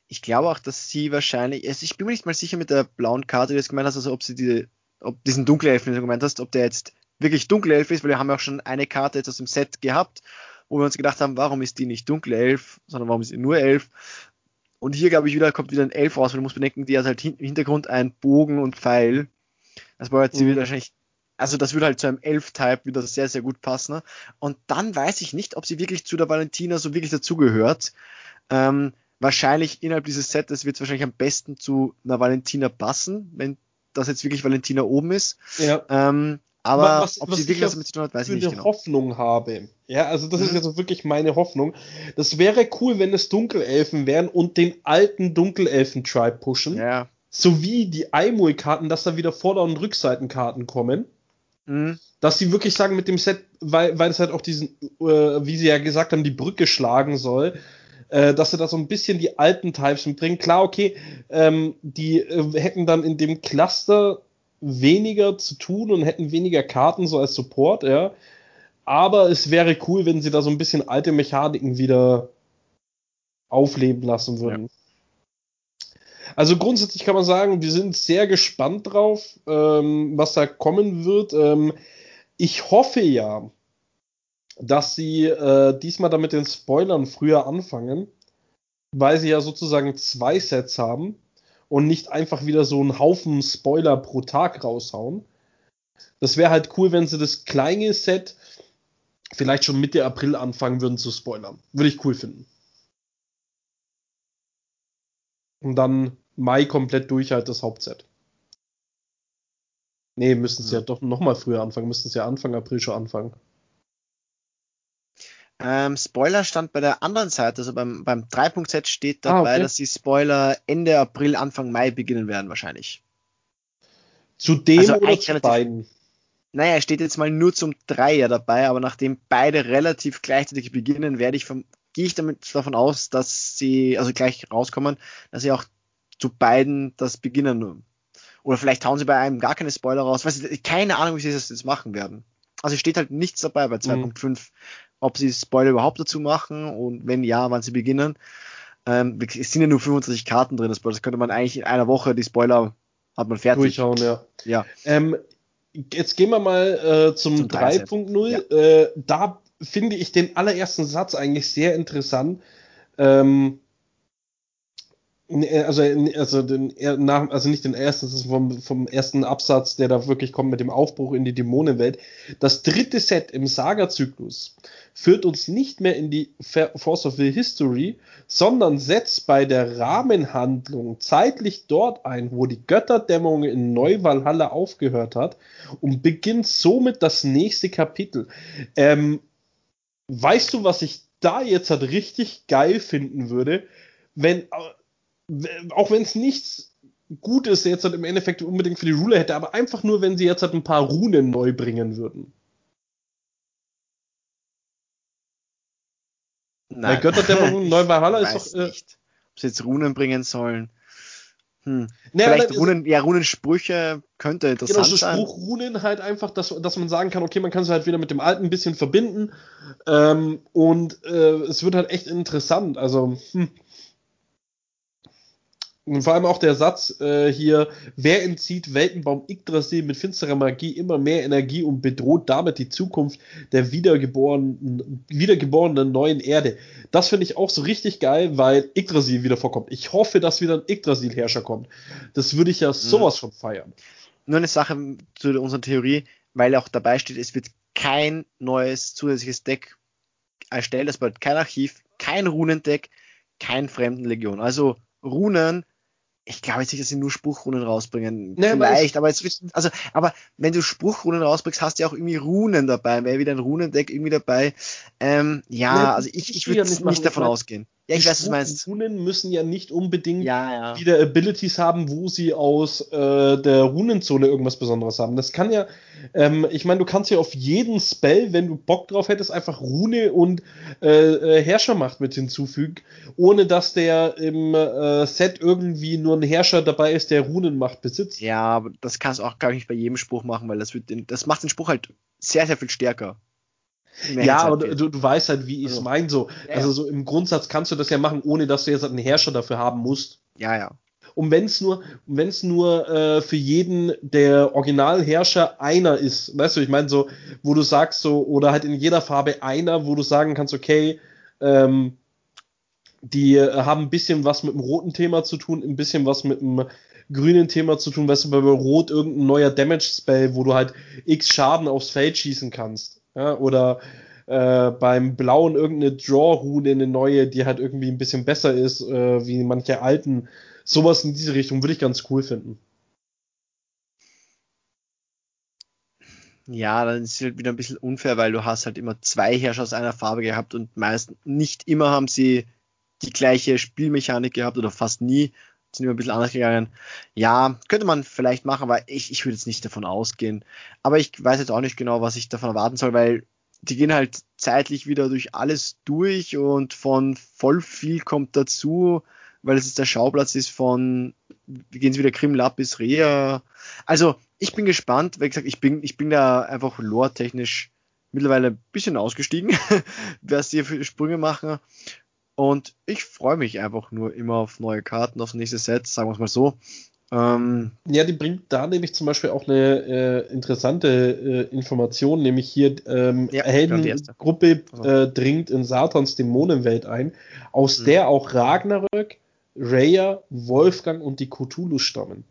ich glaube auch, dass sie wahrscheinlich, also ich bin mir nicht mal sicher mit der blauen Karte, die du jetzt gemeint hast, also ob sie die, ob diesen Dunkelelfen, den du gemeint hast, ob der jetzt wirklich Dunkelelf ist, weil wir haben ja auch schon eine Karte jetzt aus dem Set gehabt, wo wir uns gedacht haben, warum ist die nicht Dunkelelf, sondern warum ist sie nur Elf? Und hier, glaube ich, wieder kommt wieder ein Elf raus, weil du musst bedenken, die hat halt im Hintergrund einen Bogen und Pfeil. Das war jetzt Mhm. wahrscheinlich, also das würde halt zu einem Elf-Type wieder sehr, sehr gut passen. Ne? Und dann weiß ich nicht, ob sie wirklich zu der Valentina so wirklich dazugehört. Ähm, wahrscheinlich innerhalb dieses Sets wird es wahrscheinlich am besten zu einer Valentina passen, wenn das jetzt wirklich Valentina oben ist. Ja. Ähm, aber Was- ob was sie ich wirklich was damit zu tun hat, weiß ich nicht eine genau. Hoffnung habe. Ja, also das ist Mhm. jetzt so wirklich meine Hoffnung. Das wäre cool, wenn es Dunkelelfen wären und den alten Dunkelelfen-Tribe pushen. Ja. Sowie die Aimul-Karten, dass da wieder Vorder- und Rückseitenkarten kommen. Mhm. dass sie wirklich sagen mit dem Set, weil, weil es halt auch diesen, äh, wie sie ja gesagt haben, die Brücke schlagen soll, äh, dass sie da so ein bisschen die alten Types mitbringen. Klar, okay, ähm, die äh, hätten dann in dem Cluster weniger zu tun und hätten weniger Karten so als Support, ja. Aber es wäre cool, wenn sie da so ein bisschen alte Mechaniken wieder aufleben lassen würden. Also grundsätzlich kann man sagen, wir sind sehr gespannt drauf, ähm, was da kommen wird. Ähm, ich hoffe ja, dass sie äh, diesmal damit den Spoilern früher anfangen, weil sie ja sozusagen zwei Sets haben und nicht einfach wieder so einen Haufen Spoiler pro Tag raushauen. Das wäre halt cool, wenn sie das kleine Set vielleicht schon Mitte April anfangen würden zu spoilern. Würde ich cool finden. Und dann Mai komplett durch halt das Hauptset. Nee, müssten sie ja, Ja. doch noch mal früher anfangen. Müssten sie ja Anfang April schon anfangen. Ähm, Spoiler stand bei der anderen Seite, also beim, beim 3.set steht Ah, dabei, okay. dass die Spoiler Ende April, Anfang Mai beginnen werden wahrscheinlich. Zu dem Also oder zu beiden? Naja, es steht jetzt mal nur zum Dreier dabei, aber nachdem beide relativ gleichzeitig beginnen, werde ich vom, gehe ich damit davon aus, dass sie, also gleich rauskommen, dass sie auch zu beiden das beginnen. Oder vielleicht hauen sie bei einem gar keine Spoiler raus. Weiß ich, keine Ahnung, wie sie das jetzt machen werden. Also es steht halt nichts dabei bei 2.5, ob sie Spoiler überhaupt dazu machen und wenn ja, wann sie beginnen. Ähm, es sind ja nur 25 Karten drin, das könnte man eigentlich in einer Woche, die Spoiler hat man fertig. Durchhauen, ja. Ja. Ähm, jetzt gehen wir mal äh, zum, Zum 3.0. Äh, da finde ich den allerersten Satz eigentlich sehr interessant. Ähm, also, also, den, nach, also nicht den ersten, das ist vom, vom ersten Absatz, der da wirklich kommt mit dem Aufbruch in die Dämonenwelt. Das dritte Set im Saga-Zyklus führt uns nicht mehr in die Force of the History, sondern setzt bei der Rahmenhandlung zeitlich dort ein, wo die Götterdämmerung in Neu-Valhalla aufgehört hat und beginnt somit das nächste Kapitel. Ähm, weißt du, was ich da jetzt halt richtig geil finden würde, wenn, auch wenn es nichts Gutes jetzt halt im Endeffekt unbedingt für die Ruler hätte, aber einfach nur, wenn sie jetzt halt ein paar Runen neu bringen würden. Nein. Weil Götterdämmerung neu Valhalla ist doch. Äh, nicht. Ob sie jetzt Runen bringen sollen. Hm. naja, Vielleicht Runen, ja, Runensprüche könnte Genau, interessant so sein. Spruchrunen halt einfach, dass, dass man sagen kann, okay, man kann sie halt wieder mit dem Alten ein bisschen verbinden. Ähm, und äh, es wird halt echt interessant. Also, hm. Und vor allem auch der Satz äh, hier, wer entzieht Weltenbaum Yggdrasil mit finsterer Magie immer mehr Energie und bedroht damit die Zukunft der wiedergeborenen, wiedergeborenen neuen Erde. Das finde ich auch so richtig geil, weil Yggdrasil wieder vorkommt. Ich hoffe, dass wieder ein Yggdrasil-Herrscher kommt. Das würde ich ja sowas von feiern. Nur eine Sache zu unserer Theorie, weil auch dabei steht, es wird kein neues zusätzliches Deck erstellt, es wird kein Archiv, kein Runendeck, kein Fremdenlegion. Also Runen, ich glaube jetzt nicht, dass sie nur Spruchrunen rausbringen. Nee, aber Vielleicht, aber es wird, also, aber wenn du Spruchrunen rausbringst, hast du ja auch irgendwie Runen dabei, wäre wieder ein Runendeck irgendwie dabei. Ähm, ja, Nee, also ich, ich würde nicht nicht, davon Ich mein, ausgehen. Ja, ich weiß, was du meinst. Runen müssen ja nicht unbedingt Ja, ja. wieder Abilities haben, wo sie aus äh, der Runenzone irgendwas Besonderes haben. Das kann ja, ähm, ich meine, du kannst ja auf jeden Spell, wenn du Bock drauf hättest, einfach Rune und äh, äh, Herrschermacht mit hinzufügen, ohne dass der im äh, Set irgendwie nur ein Herrscher dabei ist, der Runenmacht besitzt. Ja, aber das kannst du auch gar nicht bei jedem Spruch machen, weil das wird den, das macht den Spruch halt sehr, sehr viel stärker. Mehr Ja, aber halt du, du, weißt halt, wie ich es Also, meine. So. ja, Also so im Grundsatz kannst du das ja machen, ohne dass du jetzt einen Herrscher dafür haben musst. ja, ja. Und wenn es nur, wenn es nur äh, für jeden der Originalherrscher einer ist, weißt du, ich meine so, wo du sagst so, oder halt in jeder Farbe einer, wo du sagen kannst, okay, ähm, die äh, haben ein bisschen was mit dem roten Thema zu tun, ein bisschen was mit dem grünen Thema zu tun, weißt du, bei Rot irgendein neuer Damage-Spell, wo du halt x Schaden aufs Feld schießen kannst. Ja, oder äh, beim Blauen irgendeine Draw-Rune, eine neue, die halt irgendwie ein bisschen besser ist, äh, wie manche alten. Sowas in diese Richtung würde ich ganz cool finden. Ja, dann ist es halt wieder ein bisschen unfair, weil du hast halt immer zwei Herrscher aus einer Farbe gehabt und meist nicht immer haben sie die gleiche Spielmechanik gehabt oder fast nie. Sind immer ein bisschen anders gegangen. Ja, könnte man vielleicht machen, aber ich, ich würde jetzt nicht davon ausgehen. Aber ich weiß jetzt auch nicht genau, was ich davon erwarten soll, weil die gehen halt zeitlich wieder durch alles durch und von voll viel kommt dazu, weil es jetzt der Schauplatz ist von, wie gehen sie wieder Krim Lapis Rea. Also, ich bin gespannt, wie gesagt, ich bin, ich bin da einfach lore-technisch mittlerweile ein bisschen ausgestiegen, was die für Sprünge machen. Und ich freue mich einfach nur immer auf neue Karten, auf das nächste Set, sagen wir es mal so. Ähm, Ja, die bringt da nämlich zum Beispiel auch eine äh, interessante äh, Information, nämlich hier ähm, Ja, Heldengruppe Also. äh, dringt in Satans Dämonenwelt ein, aus Mhm. der auch Ragnarök, Raya, Wolfgang und die Cthulhu stammen.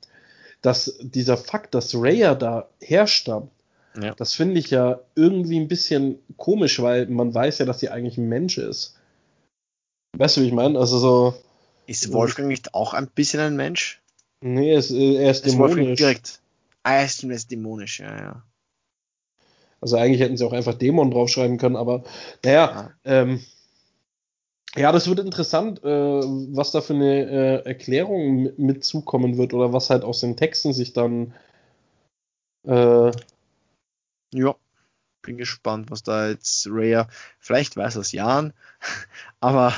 Dass dieser Fakt, dass Raya da herstammt, Ja. das finde ich ja irgendwie ein bisschen komisch, weil man weiß ja, dass sie eigentlich ein Mensch ist. Weißt du, wie ich meine? Also so, ist Wolfgang nicht auch ein bisschen ein Mensch? nee, er ist, äh, er ist Ist Wolfgang dämonisch. direkt. Ah, er ist, er ist dämonisch, ja, ja. Also eigentlich hätten sie auch einfach Dämon draufschreiben können, aber naja, ähm, ja, das wird interessant, äh, was da für eine äh, Erklärung mit, zukommen wird oder was halt aus den Texten sich dann äh, Ja, bin gespannt, was da jetzt Raya, vielleicht weiß das Jan, aber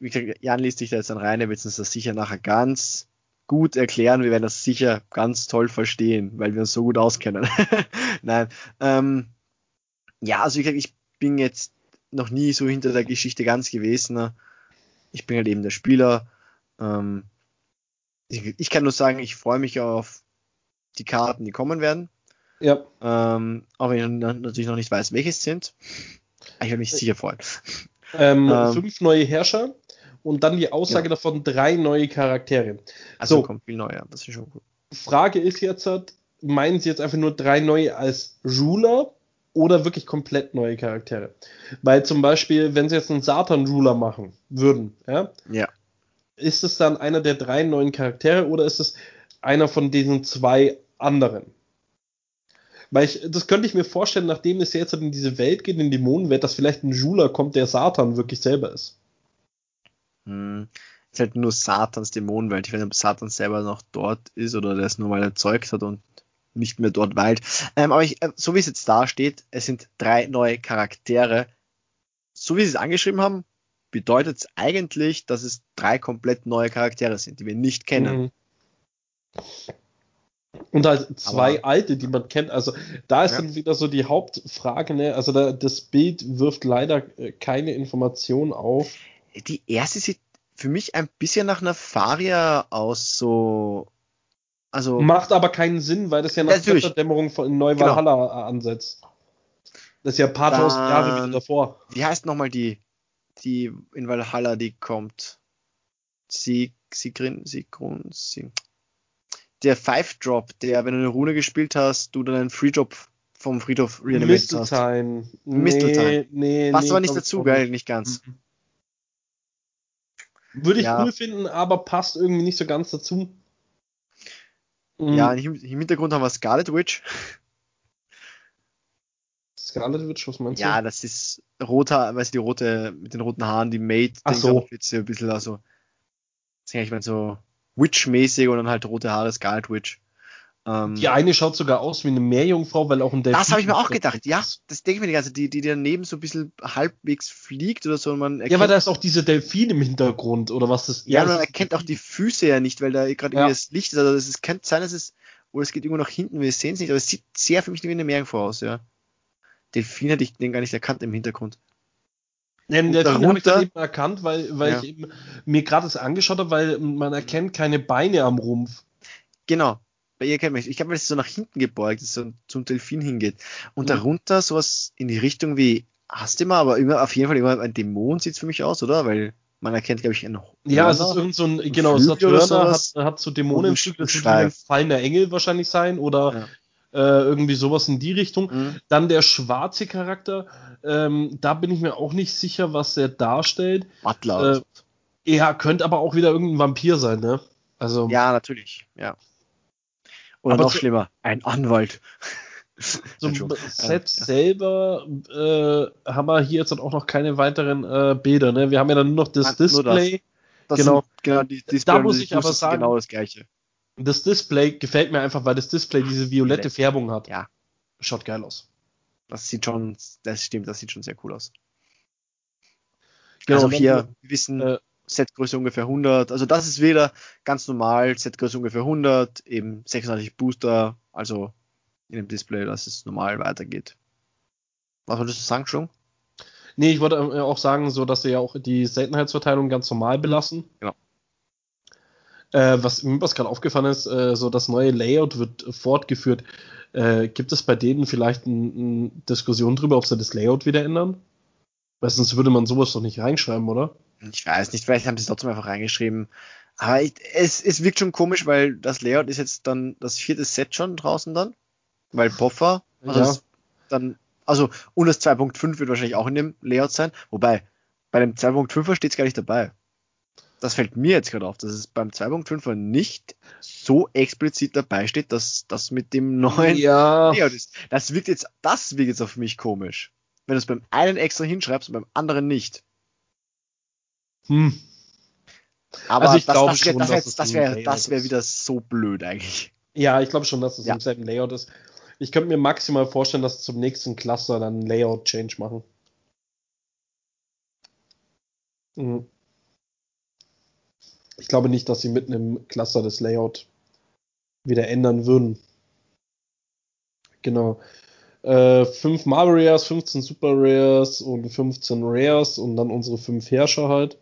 wie gesagt, Jan liest sich da jetzt dann rein, er wird uns das sicher nachher ganz gut erklären, wir werden das sicher ganz toll verstehen, weil wir uns so gut auskennen. Nein, ähm, ja, also gesagt, ich bin jetzt noch nie so hinter der Geschichte ganz gewesen. Ich bin halt eben der Spieler. Ähm, ich, ich kann nur sagen, ich freue mich auf die Karten, die kommen werden. ja, Ähm, auch wenn ich natürlich noch nicht weiß, welche es sind. Ich werde mich sicher freuen. ähm, Ähm. fünf neue Herrscher und dann die Aussage Ja. davon drei neue Charaktere. Also So. kommt viel neuer, das ist schon cool. Frage ist jetzt, halt, meinen sie jetzt einfach nur drei neue als Ruler oder wirklich komplett neue Charaktere? Weil zum Beispiel, wenn sie jetzt einen Satan-Ruler machen würden, ja, Ja. ist es dann einer der drei neuen Charaktere oder ist es einer von diesen zwei anderen? Weil ich, das könnte ich mir vorstellen, nachdem es jetzt in diese Welt geht, in die Dämonenwelt, dass vielleicht ein Ruler kommt, der Satan wirklich selber ist. Hm. ist halt nur Satans Dämonenwelt. Ich weiß nicht, ob Satan selber noch dort ist oder der es nur mal erzeugt hat und nicht mehr dort weilt. Ähm, aber ich, äh, so wie es jetzt da steht, es sind drei neue Charaktere. So wie sie es angeschrieben haben, bedeutet es eigentlich, dass es drei komplett neue Charaktere sind, die wir nicht kennen. Mhm. Und halt zwei Aber- alte, die man kennt. Also da ist Ja. dann wieder so die Hauptfrage, ne? Also da, das Bild wirft leider äh, keine Informationen auf. Die erste sieht für mich ein bisschen nach einer Faria aus, so. Also, Macht aber keinen Sinn, weil das ja nach. Genau. Götterdämmerung von Neu-Valhalla ansetzt. Das ist ja ein paar tausend Jahre wieder davor. wie heißt nochmal die, die in Valhalla, die kommt? Sieg, Sigrin, Sigrun, Sig. Der Five Drop, der, wenn du eine Rune gespielt hast, du dann einen Free Drop vom Friedhof reanimated hast. Misteltein. Misteltein. Nee, Passt nee, aber nicht dazu, gell? Nicht ganz. Mhm. Würde ich Ja. cool finden, aber passt irgendwie nicht so ganz dazu. Mhm. Ja, im, Hintergrund haben wir Scarlet Witch. Scarlet Witch, was meinst Ja, du? das ist roter, weißt du, die rote, mit den roten Haaren, die Maid, Ach so. jetzt ein bisschen, also, ich meine, so Witch-mäßig und dann halt rote Haare, Scarlet Witch. Ähm, Die eine schaut sogar aus wie eine Meerjungfrau, weil auch ein Delfin. das habe ich mir auch gedacht, ja, das denke ich mir die ganze Zeit, die, die daneben so ein bisschen halbwegs fliegt oder so und man Ja, weil da ist auch diese Delfin im Hintergrund, oder was das ja, das man erkennt auch die Füße ja nicht, weil da gerade Ja. irgendwie das Licht ist. Also es ist- könnte sein, dass es, oder es geht irgendwo nach hinten, wir sehen es nicht, aber es sieht sehr für mich wie eine Meerjungfrau aus, ja. Delfin hätte ich den gar nicht erkannt im Hintergrund. Ja, den Und Delfin habe ich dann eben erkannt, weil, weil Ja. ich eben mir gerade das angeschaut habe, weil man erkennt keine Beine am Rumpf. Genau. Bei ihr kennt man Ich glaube, weil es so nach hinten gebeugt ist und zum Delfin hingeht. Und Mhm. darunter sowas in die Richtung wie Astima, aber immer, auf jeden Fall immer ein Dämon sieht es für mich aus, oder? Weil man erkennt, glaube ich, einen Ja, es ist Hörner. irgend so ein, genau, oder Saturner hat, hat so ein das wird ein fallender Engel wahrscheinlich sein oder äh, irgendwie sowas in die Richtung. Mhm. Dann der schwarze Charakter, ähm, da bin ich mir auch nicht sicher, was er darstellt. Butler. Äh, so. Ja, könnte aber auch wieder irgendein Vampir sein, ne? Also, Ja, natürlich, ja. Oder Aber noch schlimmer, ein Anwalt. zum Entschuldigung. Set Ja. selber äh, haben wir hier jetzt auch noch keine weiteren äh, Bilder, ne? Wir haben ja dann nur noch das Nein, nur das. Display. Das Genau. Sind, genau, die, die Da muss ich aber sagen- Genau das gleiche. Das Display gefällt mir einfach, weil das Display diese violette Violett. Färbung hat. Ja. Schaut geil aus. Das sieht schon, das stimmt, das sieht schon sehr cool aus. Genau, also und dann- hier, wir wissen, äh, Setgröße ungefähr 100. Also das ist wieder ganz normal, Setgröße ungefähr 100, eben 36 Booster, also in dem Display, dass es normal weitergeht. Was wolltest du sagen, schon? Nee, ich wollte äh, auch sagen, so dass sie ja auch die Seltenheitsverteilung ganz normal belassen. Genau. Äh, was mir was gerade aufgefallen ist, äh, so das neue Layout wird fortgeführt. Äh, gibt es bei denen vielleicht eine Diskussion drüber, ob sie das Layout wieder ändern? Weil sonst würde man sowas doch nicht reinschreiben, oder? Ich weiß nicht, vielleicht haben sie es trotzdem einfach reingeschrieben. Aber ich, es, es wirkt schon komisch, weil das Layout ist jetzt dann das vierte Set schon draußen dann. Weil Poffer, also Ja. dann, also, und das 2.5 wird wahrscheinlich auch in dem Layout sein. Wobei, bei dem 2.5er steht es gar nicht dabei. Das fällt mir jetzt gerade auf, dass es beim 2.5er nicht so explizit dabei steht, dass das mit dem neuen Ja. Layout ist. Das wirkt jetzt, das wirkt jetzt auf mich komisch. Wenn du es beim einen extra hinschreibst und beim anderen nicht. Hm. Aber Also ich das, glaube das wäre schon, das wär, dass es das wär, wär wieder so blöd eigentlich. Ja, ich glaube schon, dass es Ja. im selben Layout ist. Ich könnte mir maximal vorstellen, dass sie zum nächsten Cluster dann Layout-Change machen. Mhm. Ich glaube nicht, dass sie mitten im Cluster das Layout wieder ändern würden. Genau. Äh, 5 Marvel Rares, 15 Super Rares und 15 Rares und dann unsere 5 Herrscher halt.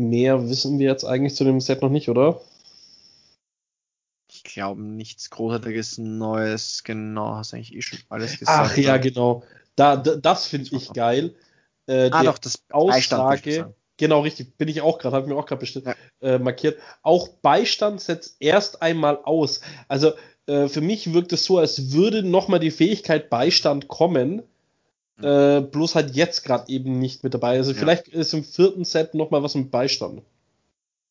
Mehr wissen wir jetzt eigentlich zu dem Set noch nicht, oder? Ich glaube, nichts Großartiges Neues. Genau, hast eigentlich eh schon alles gesagt. Ach ja, genau. Da, da, das finde ich geil. Äh, Ah, doch, das Aussage, genau richtig, bin ich auch gerade, habe ich mir auch gerade bestimmt Ja. äh, markiert. Auch Beistand setzt erst einmal aus. Also äh, für mich wirkt es so, als würde nochmal die Fähigkeit Beistand kommen. Äh, bloß halt jetzt gerade eben nicht mit dabei. Also Ja. vielleicht ist im vierten Set nochmal was mit Beistand.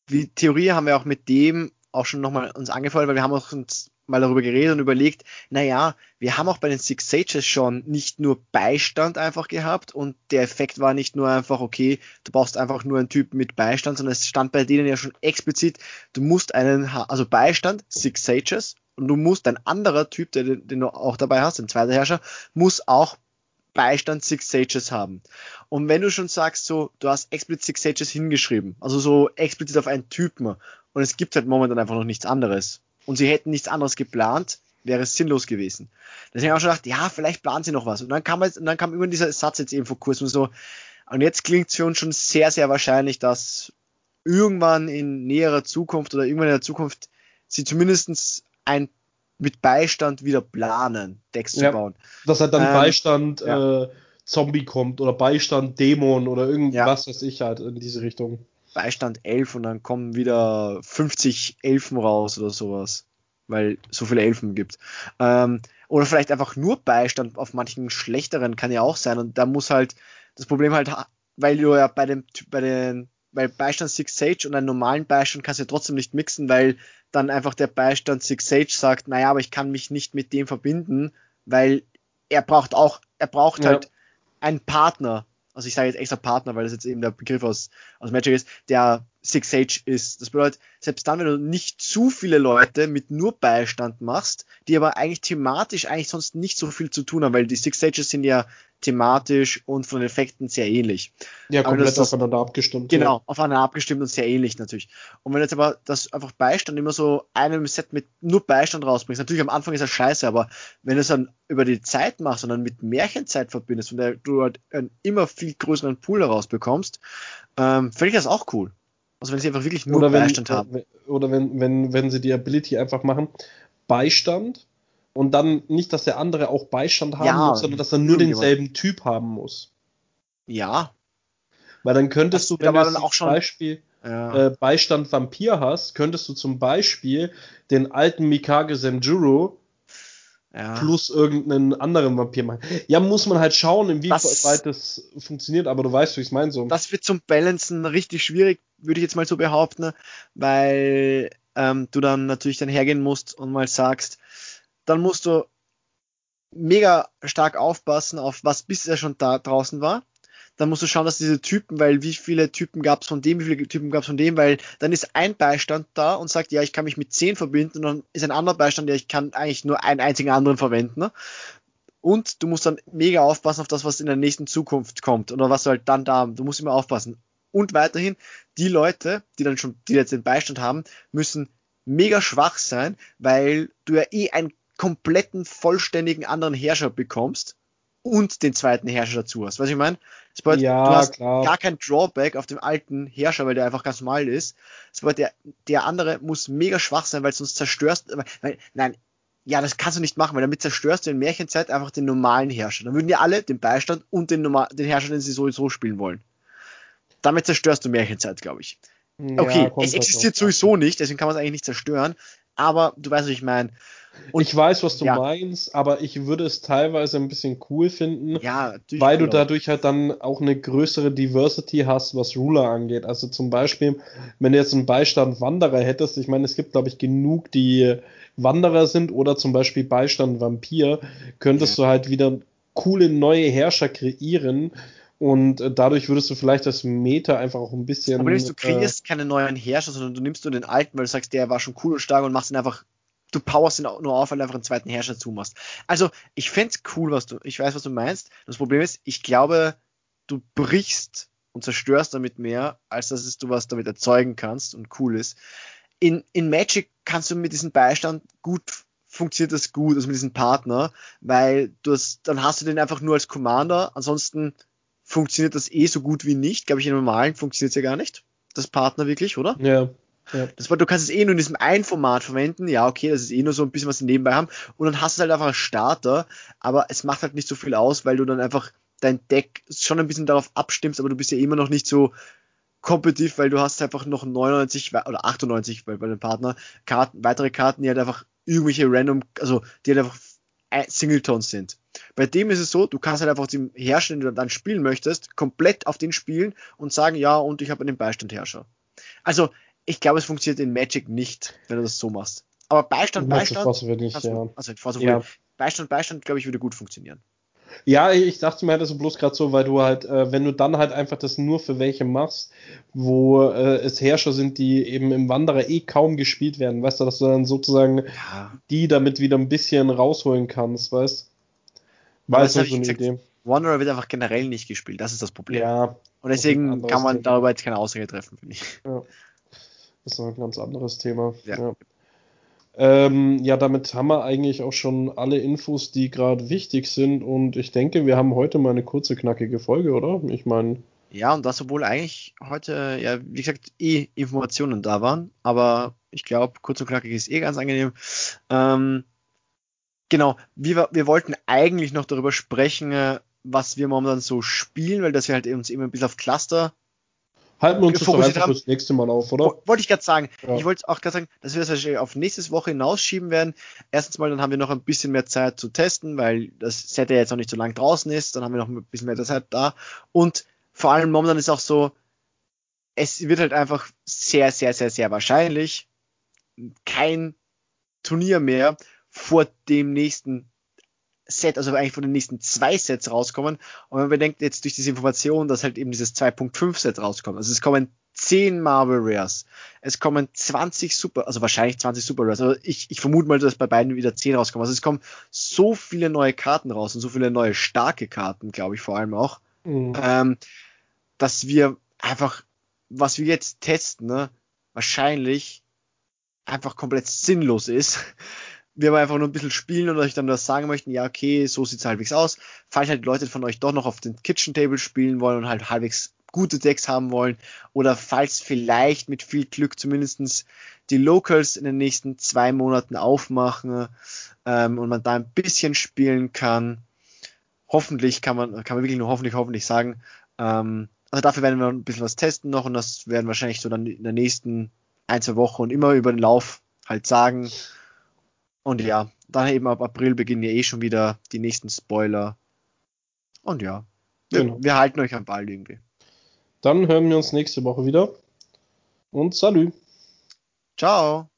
Die Theorie haben wir auch mit dem auch schon nochmal uns angefallen, weil wir haben uns mal darüber geredet und überlegt, naja, wir haben auch bei den Six Sages schon nicht nur Beistand einfach gehabt und der Effekt war nicht nur einfach, okay, du brauchst einfach nur einen Typen mit Beistand, sondern es stand bei denen ja schon explizit, du musst einen, also Beistand, Six Sages, und du musst ein anderer Typ, der, den du auch dabei hast, ein zweiter Herrscher, muss auch Beistand Six Sages haben. Und wenn du schon sagst, so, du hast explizit Six Sages hingeschrieben, also so explizit auf einen Typen, und es gibt halt momentan einfach noch nichts anderes, und sie hätten nichts anderes geplant, wäre es sinnlos gewesen. Deswegen habe ich auch schon gedacht, ja, vielleicht planen sie noch was. Und dann kam, halt, und dann kam immer dieser Satz jetzt eben vor kurzem so, und jetzt klingt es für uns schon sehr, sehr wahrscheinlich, dass irgendwann in näherer Zukunft oder irgendwann in der Zukunft sie zumindest ein mit Beistand wieder planen, Decks ja, zu bauen. Dass halt dann ähm, Beistand ja. äh, Zombie kommt oder Beistand Dämon oder irgendwas, ja. weiß ich halt in diese Richtung. Beistand 11 und dann kommen wieder 50 Elfen raus oder sowas, weil so viele Elfen gibt. Ähm, oder vielleicht einfach nur Beistand auf manchen schlechteren kann ja auch sein und da muss halt das Problem halt, weil du ja bei dem bei den weil Beistand Six Sage und einen normalen Beistand kannst du ja trotzdem nicht mixen, weil dann einfach der Beistand Six Sage sagt, naja, aber ich kann mich nicht mit dem verbinden, weil er braucht auch, er braucht ja. halt einen Partner. Also ich sage jetzt extra Partner, weil das jetzt eben der Begriff aus, aus Magic ist, der Six Sage ist. Das bedeutet, selbst dann, wenn du nicht zu viele Leute mit nur Beistand machst, die aber eigentlich thematisch eigentlich sonst nicht so viel zu tun haben, weil die Six Sages sind ja thematisch und von den Effekten sehr ähnlich. Ja, komplett das, aufeinander abgestimmt. Genau, ja. aufeinander abgestimmt und sehr ähnlich natürlich. Und wenn jetzt aber das einfach Beistand immer so einem Set mit nur Beistand rausbringst, natürlich am Anfang ist das scheiße, aber wenn du es dann über die Zeit machst und dann mit Märchenzeit verbindest, von der du halt einen immer viel größeren Pool herausbekommst, ähm, finde ich das auch cool. Also wenn sie einfach wirklich nur oder Beistand wenn, haben. Oder wenn, wenn, wenn sie die Ability einfach machen, Beistand und dann nicht, dass der andere auch Beistand haben ja, muss, sondern dass er nur denselben Typ haben muss. Ja. Weil dann könntest das du, wenn du dann auch schon Beispiel ja. äh, Beistand Vampir hast, könntest du zum Beispiel den alten Mikage Senjuro ja. plus irgendeinen anderen Vampir machen. Ja, muss man halt schauen, inwieweit das funktioniert, aber du weißt, wie ich es meine. So. Das wird zum Balancen richtig schwierig, würde ich jetzt mal so behaupten, weil ähm, du dann natürlich dann hergehen musst und mal sagst, dann musst du mega stark aufpassen auf was bisher schon da draußen war. Dann musst du schauen, dass diese Typen, weil wie viele Typen gab es von dem, wie viele Typen gab es von dem, weil dann ist ein Beistand da und sagt, ja, ich kann mich mit zehn verbinden und dann ist ein anderer Beistand, ja, ich kann eigentlich nur einen einzigen anderen verwenden. Ne? Und du musst dann mega aufpassen auf das, was in der nächsten Zukunft kommt oder was du halt dann da, du musst immer aufpassen. Und weiterhin, die Leute, die dann schon, die jetzt den Beistand haben, müssen mega schwach sein, weil du ja eh einen kompletten, vollständigen anderen Herrscher bekommst und den zweiten Herrscher dazu hast. Was ich meine? ja, du hast klar. gar kein Drawback auf dem alten Herrscher, weil der einfach ganz normal ist. Bedeutet, der, der andere muss mega schwach sein, weil sonst zerstörst, weil, nein, ja, das kannst du nicht machen, weil damit zerstörst du in Märchenzeit einfach den normalen Herrscher. Dann würden ja alle den Beistand und den, normal, den Herrscher, den sie sowieso spielen wollen. Damit zerstörst du Märchenzeit, glaube ich. Ja, okay, es existiert sowieso nicht, deswegen kann man es eigentlich nicht zerstören. Aber du weißt, was ich meine. Und ich weiß, was du ja. meinst, aber ich würde es teilweise ein bisschen cool finden, ja, weil du dadurch halt dann auch eine größere Diversity hast, was Ruler angeht. Also zum Beispiel, wenn du jetzt einen Beistand Wanderer hättest, ich meine, es gibt, glaube ich, genug, die Wanderer sind oder zum Beispiel Beistand Vampir, könntest ja. du halt wieder coole neue Herrscher kreieren, und äh, dadurch würdest du vielleicht das Meta einfach auch ein bisschen. Aber du kreierst äh, keine neuen Herrscher, sondern du nimmst nur den alten, weil du sagst, der war schon cool und stark und machst ihn einfach du powerst ihn nur auf, weil du einfach einen zweiten Herrscher zumachst. Also, ich fände cool, was du, ich weiß, was du meinst. Das Problem ist, ich glaube, du brichst und zerstörst damit mehr, als dass es du was damit erzeugen kannst und cool ist. In, in Magic kannst du mit diesem Beistand gut, funktioniert das gut, also mit diesem Partner, weil du hast, dann hast du den einfach nur als Commander, ansonsten funktioniert das eh so gut wie nicht. Glaube ich, in normalen funktioniert es ja gar nicht. Das Partner wirklich, oder? Ja. Ja. Das war, du kannst es eh nur in diesem einen Format verwenden. Ja, okay, das ist eh nur so ein bisschen, was sie nebenbei haben. Und dann hast du halt einfach einen Starter, aber es macht halt nicht so viel aus, weil du dann einfach dein Deck schon ein bisschen darauf abstimmst, aber du bist ja immer noch nicht so kompetitiv, weil du hast einfach noch 99 oder 98 bei, bei dem Partner Karten, weitere Karten, die halt einfach irgendwelche random, also die halt einfach Singletons sind. Bei dem ist es so, du kannst halt einfach den Herrscher, den du dann spielen möchtest, komplett auf den spielen und sagen, ja, und ich habe einen Beistandherrscher. Also ich glaube, es funktioniert in Magic nicht, wenn du das so machst. Aber Beistand, Beistand. Nicht, ja. Also, ja. Beistand, Beistand, glaube ich, würde gut funktionieren. Ja, ich dachte mir halt so bloß gerade so, weil du halt, äh, wenn du dann halt einfach das nur für welche machst, wo äh, es Herrscher sind, die eben im Wanderer eh kaum gespielt werden, weißt du, dass du dann sozusagen ja. die damit wieder ein bisschen rausholen kannst, weißt War es so eine gesagt, Idee. Wanderer wird einfach generell nicht gespielt, das ist das Problem. Ja. Und deswegen kann man darüber jetzt keine Aussage treffen, finde ich. Ja. Das ist noch ein ganz anderes Thema. Ja. ja. Ähm, ja, damit haben wir eigentlich auch schon alle Infos, die gerade wichtig sind. Und ich denke, wir haben heute mal eine kurze, knackige Folge, oder? Ich meine. Ja, und das, obwohl eigentlich heute, ja, wie gesagt, eh Informationen da waren. Aber ich glaube, kurz und knackig ist eh ganz angenehm. Ähm, genau, wir, wir wollten eigentlich noch darüber sprechen, äh, was wir momentan so spielen, weil das wir halt uns immer ein bisschen auf Cluster Halten wir uns das einfach fürs nächste Mal auf, oder? Wollte ich gerade sagen. Ja. Ich wollte auch gerade sagen, dass wir das wahrscheinlich auf nächste Woche hinausschieben werden. Erstens mal, dann haben wir noch ein bisschen mehr Zeit zu testen, weil das Set ja jetzt noch nicht so lang draußen ist. Dann haben wir noch ein bisschen mehr Zeit da. Und vor allem momentan ist auch so, es wird halt einfach sehr, sehr, sehr, sehr wahrscheinlich kein Turnier mehr vor dem nächsten Set, also eigentlich von den nächsten zwei Sets rauskommen. Und wenn man bedenkt jetzt durch diese Information, dass halt eben dieses 2.5 Set rauskommt, also es kommen 10 Marvel Rares, es kommen 20 Super, also wahrscheinlich 20 Super Rares, also ich, ich vermute mal, dass bei beiden wieder 10 rauskommen. Also es kommen so viele neue Karten raus und so viele neue starke Karten, glaube ich vor allem auch, mhm. ähm, dass wir einfach, was wir jetzt testen, ne, wahrscheinlich einfach komplett sinnlos ist wir einfach nur ein bisschen spielen und euch dann das sagen möchten, ja, okay, so sieht's halbwegs aus. Falls halt Leute von euch doch noch auf den Kitchen Table spielen wollen und halt halbwegs gute Decks haben wollen oder falls vielleicht mit viel Glück zumindestens die Locals in den nächsten zwei Monaten aufmachen ähm, und man da ein bisschen spielen kann. Hoffentlich kann man, kann man wirklich nur hoffentlich, hoffentlich sagen. Ähm, also dafür werden wir ein bisschen was testen noch und das werden wahrscheinlich so dann in der nächsten ein, zwei Wochen und immer über den Lauf halt sagen. Und ja, dann eben ab April beginnen ja eh schon wieder die nächsten Spoiler. Und ja, wir, genau. wir halten euch am Ball irgendwie. Dann hören wir uns nächste Woche wieder. Und salü. Ciao.